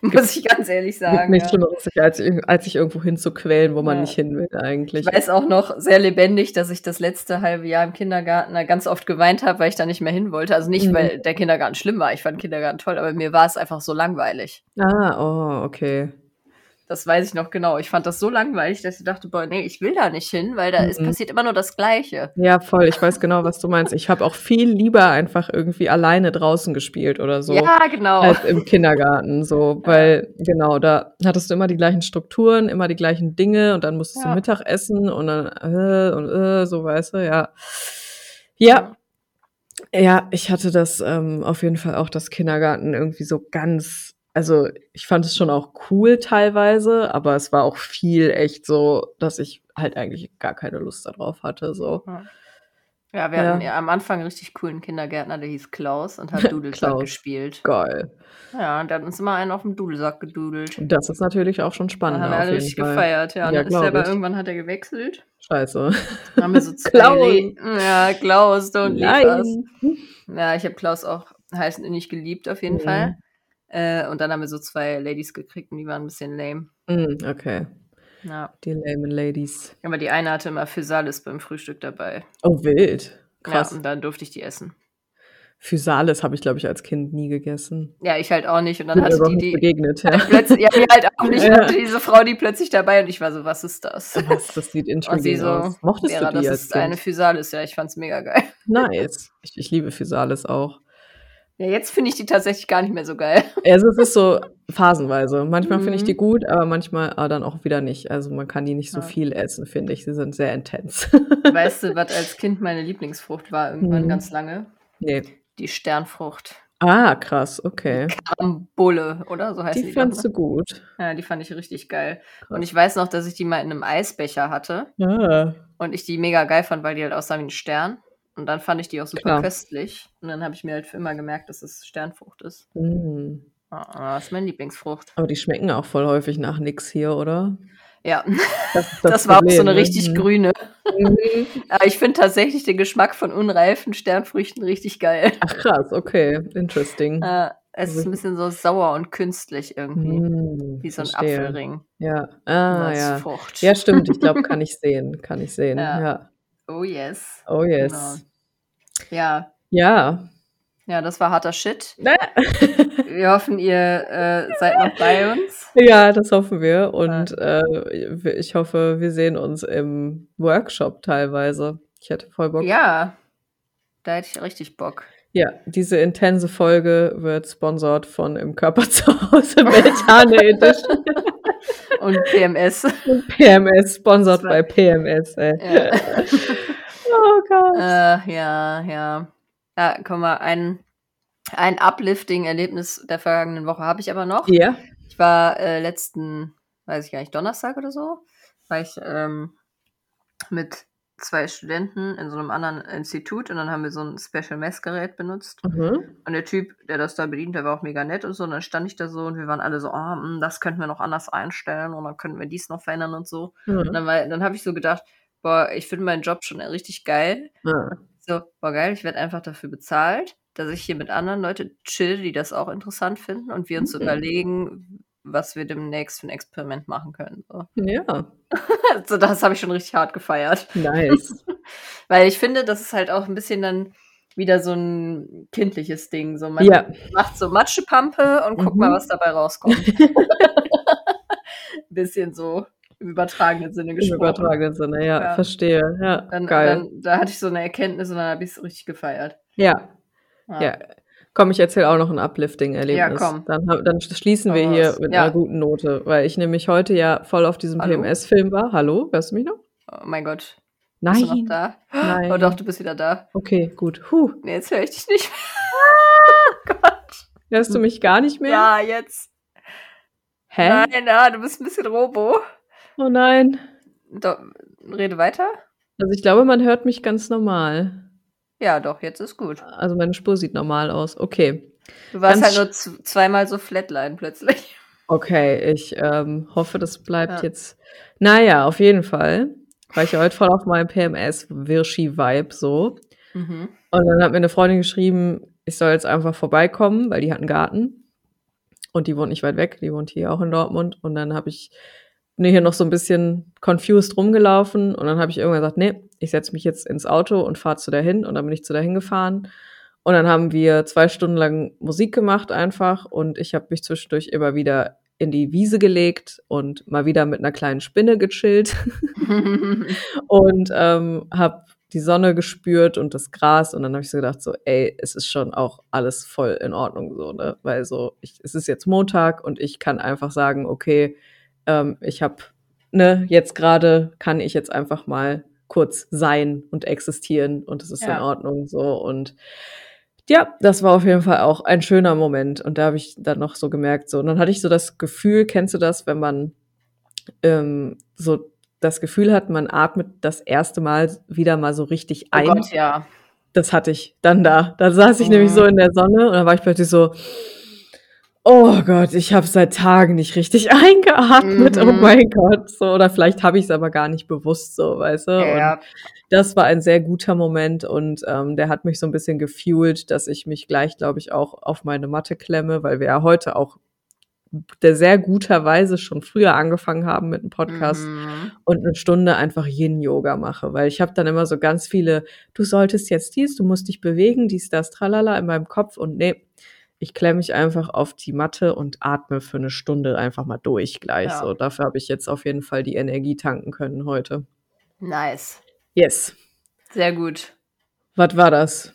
(laughs) Muss ich ganz ehrlich sagen, nichts ja. Schlimmeres, als sich als sich irgendwo hinzuquälen, wo man Ja. nicht hin will Ich eigentlich. weiß auch noch sehr lebendig, dass ich das letzte halbe Jahr im Kindergarten ganz oft geweint habe, weil ich da nicht mehr hin wollte. Also nicht, Mhm. weil der Kindergarten schlimm war. Ich fand Kindergarten toll, aber mir war es einfach so langweilig. Ah, oh, okay. Das weiß ich noch genau. Ich fand das so langweilig, dass ich dachte: „Boah, ne, ich will da nicht hin, weil da Mhm. passiert immer nur das Gleiche.“ Ja, voll. Ich weiß genau, was du meinst. Ich habe auch viel lieber einfach irgendwie alleine draußen gespielt oder so Ja, genau. als im Kindergarten so, (laughs) weil genau, da hattest du immer die gleichen Strukturen, immer die gleichen Dinge und dann musstest du Ja. Mittag essen und dann, äh, und, äh, so, weißt du, ja. Ja. Ja, ich hatte das, ähm, auf jeden Fall auch das Kindergarten irgendwie so ganz also, ich fand es schon auch cool teilweise, aber es war auch viel echt so, dass ich halt eigentlich gar keine Lust da drauf hatte, so. Ja. Wir Ja. hatten ja am Anfang 'n richtig coolen Kindergärtner, der hieß Klaus und hat (laughs) Dudelsack gespielt. Geil. Ja, und der hat uns immer einen auf'm Dudelsack gedudelt. Das ist natürlich auch schon Da spannender haben wir auf alle jeden richtig Fall. gefeiert, ja. Und Ja, dann ist ich. irgendwann hat er gewechselt. Scheiße. Dann haben wir so (laughs) 2 Klaus. Ja, Klaus, don't leave us. Nein. Ja, ich habe Klaus auch heiß und innig geliebt auf jeden Mhm. Fall. Äh, und dann haben wir so 2 Ladies gekriegt und die waren 'n bisschen lame. Mhm, okay. Ja. Die lamen Ladies. Aber die eine hatte immer Physalis beim Frühstück dabei. Oh, wild. Ja, Krass. und dann durfte ich die essen. Physalis habe ich, glaube ich, als Kind nie gegessen. Ja, ich halt auch nicht. Und dann überhaupt die die begegnet, ja. (laughs) plötzlich ja, mir halt auch nicht. Ja. Hatte diese Frau die plötzlich dabei und ich war so: „Was ist das?“ Was, das sieht intriguing so: aus. Mochtest „Vera, du die das ist eine Kind? Physalis.“ Ja, ich fand's mega geil. Nice. Ich ich liebe Physalis auch. Ja, jetzt finde ich die tatsächlich gar nicht mehr so geil. (laughs) Also es ist so phasenweise. Manchmal finde ich die Mhm. gut, aber manchmal ah, dann auch wieder nicht. Also man kann die nicht so Ja. viel essen, finde ich. Sie sind sehr intens. Weißt du, was als Kind meine Lieblingsfrucht war, irgendwann Mhm. ganz lange? nee. Die Sternfrucht. Ah, krass, okay. Karambulle, oder? So heißt die. Die fandst du gut. Ja, die fand ich richtig geil. Und Krass. ich weiß noch, dass ich die mal in einem Eisbecher hatte Ah, und ich die mega geil fand, weil die halt aussah wie ein Stern. Und dann fand ich die auch super Klar. köstlich. Und dann habe ich mir halt für immer gemerkt, dass es Sternfrucht ist. mm. Ah, das ist meine Lieblingsfrucht. Aber die schmecken auch voll häufig nach nix hier, oder? Ja, Das, ist (laughs) das, war auch so Problem, eine ne? richtig Mhm. grüne. Mhm. (laughs) Aber ich finde tatsächlich den Geschmack von unreifen Sternfrüchten richtig geil. Ach krass, okay. Interesting. Äh, es ist ein bisschen so sauer und künstlich irgendwie. Mm, Wie so ein verstehe. Apfelring. Ja. Ah, ja. Frucht. Ja, stimmt. Ich glaube, kann ich sehen. Kann ich sehen. (laughs) Ja. Ja. Oh yes. Oh yes. Genau. Ja, Ja. ja, das war harter Shit. Ne? Wir hoffen, ihr äh, seid noch bei uns. Ja, das hoffen wir. Und äh, ich hoffe, wir sehen uns im Workshop teilweise. Ich hätte voll Bock. Ja, da hätte ich richtig Bock. Ja, diese intense Folge wird sponsort von Im Körper zu Hause (laughs) Beltane Edition. Und PMS. PMS, sponsort Das bei PMS, ey. ja. (laughs) Oh Gott. äh, ja, ja. Ja, komm mal, ein, ein Uplifting-Erlebnis der vergangenen Woche habe ich aber noch. Ja. Ich war äh, letzten, weiß ich gar nicht, Donnerstag oder so, war ich ähm, mit zwei Studenten in so einem anderen Institut und dann haben wir so ein Special Messgerät benutzt. Mhm. Und der Typ, der das da bedient, der war auch mega nett und so. Und dann stand ich da so und wir waren alle so, oh, das könnten wir noch anders einstellen und dann könnten wir dies noch verändern und so. Und Mhm. dann, war- dann habe ich so gedacht, boah, ich finde meinen Job schon richtig geil. Ja. So, boah, geil, ich werde einfach dafür bezahlt, dass ich hier mit anderen Leuten chill, die das auch interessant finden und wir uns Mhm. überlegen, was wir demnächst für ein Experiment machen können. So, ja, (laughs) also das habe ich schon richtig hart gefeiert. nice. (laughs) Weil ich finde, das ist halt auch ein bisschen dann wieder so ein kindliches Ding. So, man ja, macht so Matschepampe und guckt Mhm. mal, was dabei rauskommt. (laughs) bisschen so im übertragenen Sinne im gesprochen. übertragenen Sinne, ja, Ja. verstehe. Ja, Dann, geil. dann, da hatte ich so eine Erkenntnis und dann habe ich es richtig gefeiert. ja, ja. Komm, ich erzähle auch noch ein Uplifting-Erlebnis. Ja, komm. Dann, dann schließen wir hier mit Ja. einer guten Note, weil ich nämlich heute ja voll auf diesem? PMS-Film war. Hallo, hörst du mich noch? Oh mein Gott. Bist du noch Nein. da? Nein. Oh doch, du bist wieder da. Okay, gut. Huh. Nee, jetzt höre ich dich nicht mehr. (laughs) Gott. Hörst du mich gar nicht mehr? Ja, jetzt. Hä? Nein, na, du bist ein bisschen robo. Oh nein. Do rede weiter. Also ich glaube, man hört mich ganz normal. Ja, doch, jetzt ist gut. Also meine Spur sieht normal aus. Okay. Du warst Ganz halt nur zweimal so flatline plötzlich. (laughs) Okay, ich ähm, hoffe, das bleibt Ja. jetzt. Naja, auf jeden Fall war ich ja heute voll auf meinem PMS-Virschi-Vibe so. Mhm. Und dann hat mir eine Freundin geschrieben, ich soll jetzt einfach vorbeikommen, weil die hat einen Garten. Und die wohnt nicht weit weg, die wohnt hier auch in Dortmund. Und dann habe ich bin hier noch so ein bisschen confused rumgelaufen. Und dann habe ich irgendwann gesagt, nee, ich setze mich jetzt ins Auto und fahre zu dahin. Und dann bin ich zu dahin gefahren. Und dann haben wir zwei Stunden lang Musik gemacht einfach. Und ich habe mich zwischendurch immer wieder in die Wiese gelegt und mal wieder mit einer kleinen Spinne gechillt (laughs) und ähm, habe die Sonne gespürt und das Gras und dann habe ich so gedacht so ey es ist schon auch alles voll in Ordnung so ne weil so ich, es ist jetzt Montag und ich kann einfach sagen okay ähm, ich habe ne jetzt gerade kann ich jetzt einfach mal kurz sein und existieren und es ist Ja. in Ordnung so und ja, das war auf jeden Fall auch ein schöner Moment. Und da habe ich dann noch so gemerkt, so, und dann hatte ich so das Gefühl, kennst du das, wenn man ähm, so das Gefühl hat, man atmet das erste Mal wieder mal so richtig Oh ein. Gott, ja. Das hatte ich dann da. Da saß ich nämlich Mhm. so in der Sonne und dann war ich plötzlich so, oh Gott, ich habe seit Tagen nicht richtig (laughs) eingeatmet. Oh Mhm. mein Gott. So, oder vielleicht habe ich es aber gar nicht bewusst so, weißt du? Ja, Und das war ein sehr guter Moment und ähm, der hat mich so ein bisschen gefühlt, dass ich mich gleich, glaube ich, auch auf meine Matte klemme, weil wir ja heute auch der sehr guterweise schon früher angefangen haben mit dem Podcast Mhm. und eine Stunde einfach Yin-Yoga mache, weil ich habe dann immer so ganz viele, du solltest jetzt dies, du musst dich bewegen, dies, das, tralala in meinem Kopf und nee, ich klemme mich einfach auf die Matte und atme für eine Stunde einfach mal durch gleich. Ja. So, dafür habe ich jetzt auf jeden Fall die Energie tanken können heute. Nice. Yes. Sehr gut. Was war das?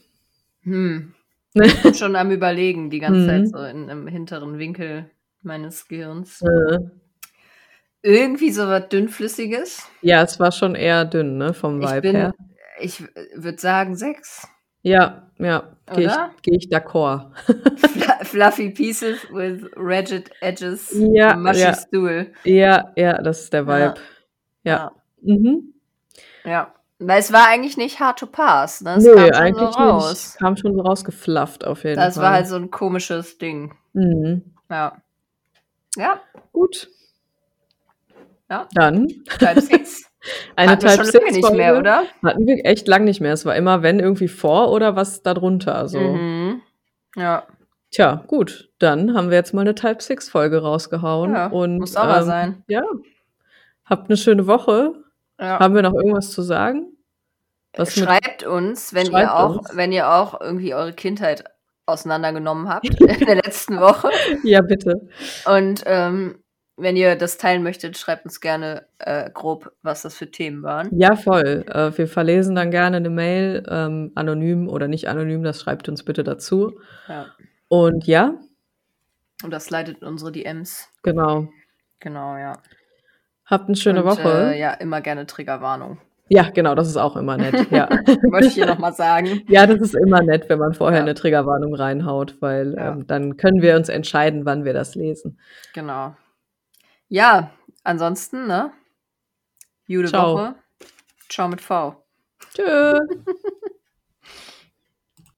Hm. (laughs) Ich bin schon am Überlegen, die ganze Zeit Mhm. so in, im hinteren Winkel meines Gehirns. Äh, Irgendwie so was Dünnflüssiges. ja, es war schon eher dünn, ne, vom Ich Vibe bin, her. ich würde sagen sechs. Ja, ja, gehe ich, geh ich d'accord. (laughs) Fl fluffy pieces with ragged edges. Ja, mushy ja. stool. Ja, ja, das ist der Vibe. Ja. Mhm. Ja. Weil es war eigentlich nicht hard to pass. Ne? Es Nö, kam schon eigentlich so raus. nicht. Kam schon so rausgeflufft auf jeden Das Fall. war halt so ein komisches Ding. mhm. Ja. Ja, Gut. Ja. Dann (laughs) Type 6. eine Hatten wir Type schon 6 lange nicht mehr, oder? Hatten wir echt lang nicht mehr. Es war immer, wenn irgendwie vor oder was darunter. So. Mhm. Ja. Tja, gut. Dann haben wir jetzt mal eine Type 6 Folge rausgehauen. ja. und, muss mal ähm, sein. Ja. Habt eine schöne Woche. Ja. Haben wir noch irgendwas zu sagen? Was mit, Schreibt uns, wenn Schreibt ihr auch, uns. wenn ihr auch irgendwie eure Kindheit auseinandergenommen habt (laughs) in der letzten Woche. ja, bitte. Und ähm, wenn ihr das teilen möchtet, schreibt uns gerne äh, grob, was das für Themen waren. Ja, voll. Äh, wir verlesen dann gerne eine Mail, ähm, anonym oder nicht anonym, das schreibt uns bitte dazu. Ja. Und ja, Und das leitet unsere DMs. genau. Genau, ja. Habt eine schöne Und, Woche. Äh, ja, immer gerne Triggerwarnung. Ja, genau, das ist auch immer nett. (laughs) Ja. Wollte ich hier nochmal sagen. ja, das ist immer nett, wenn man vorher Ja. eine Triggerwarnung reinhaut, weil Ja. ähm, dann können wir uns entscheiden, wann wir das lesen. Genau. Ja, ansonsten, ne? Gute Ciao. Woche. Ciao mit V. Tschö. (laughs)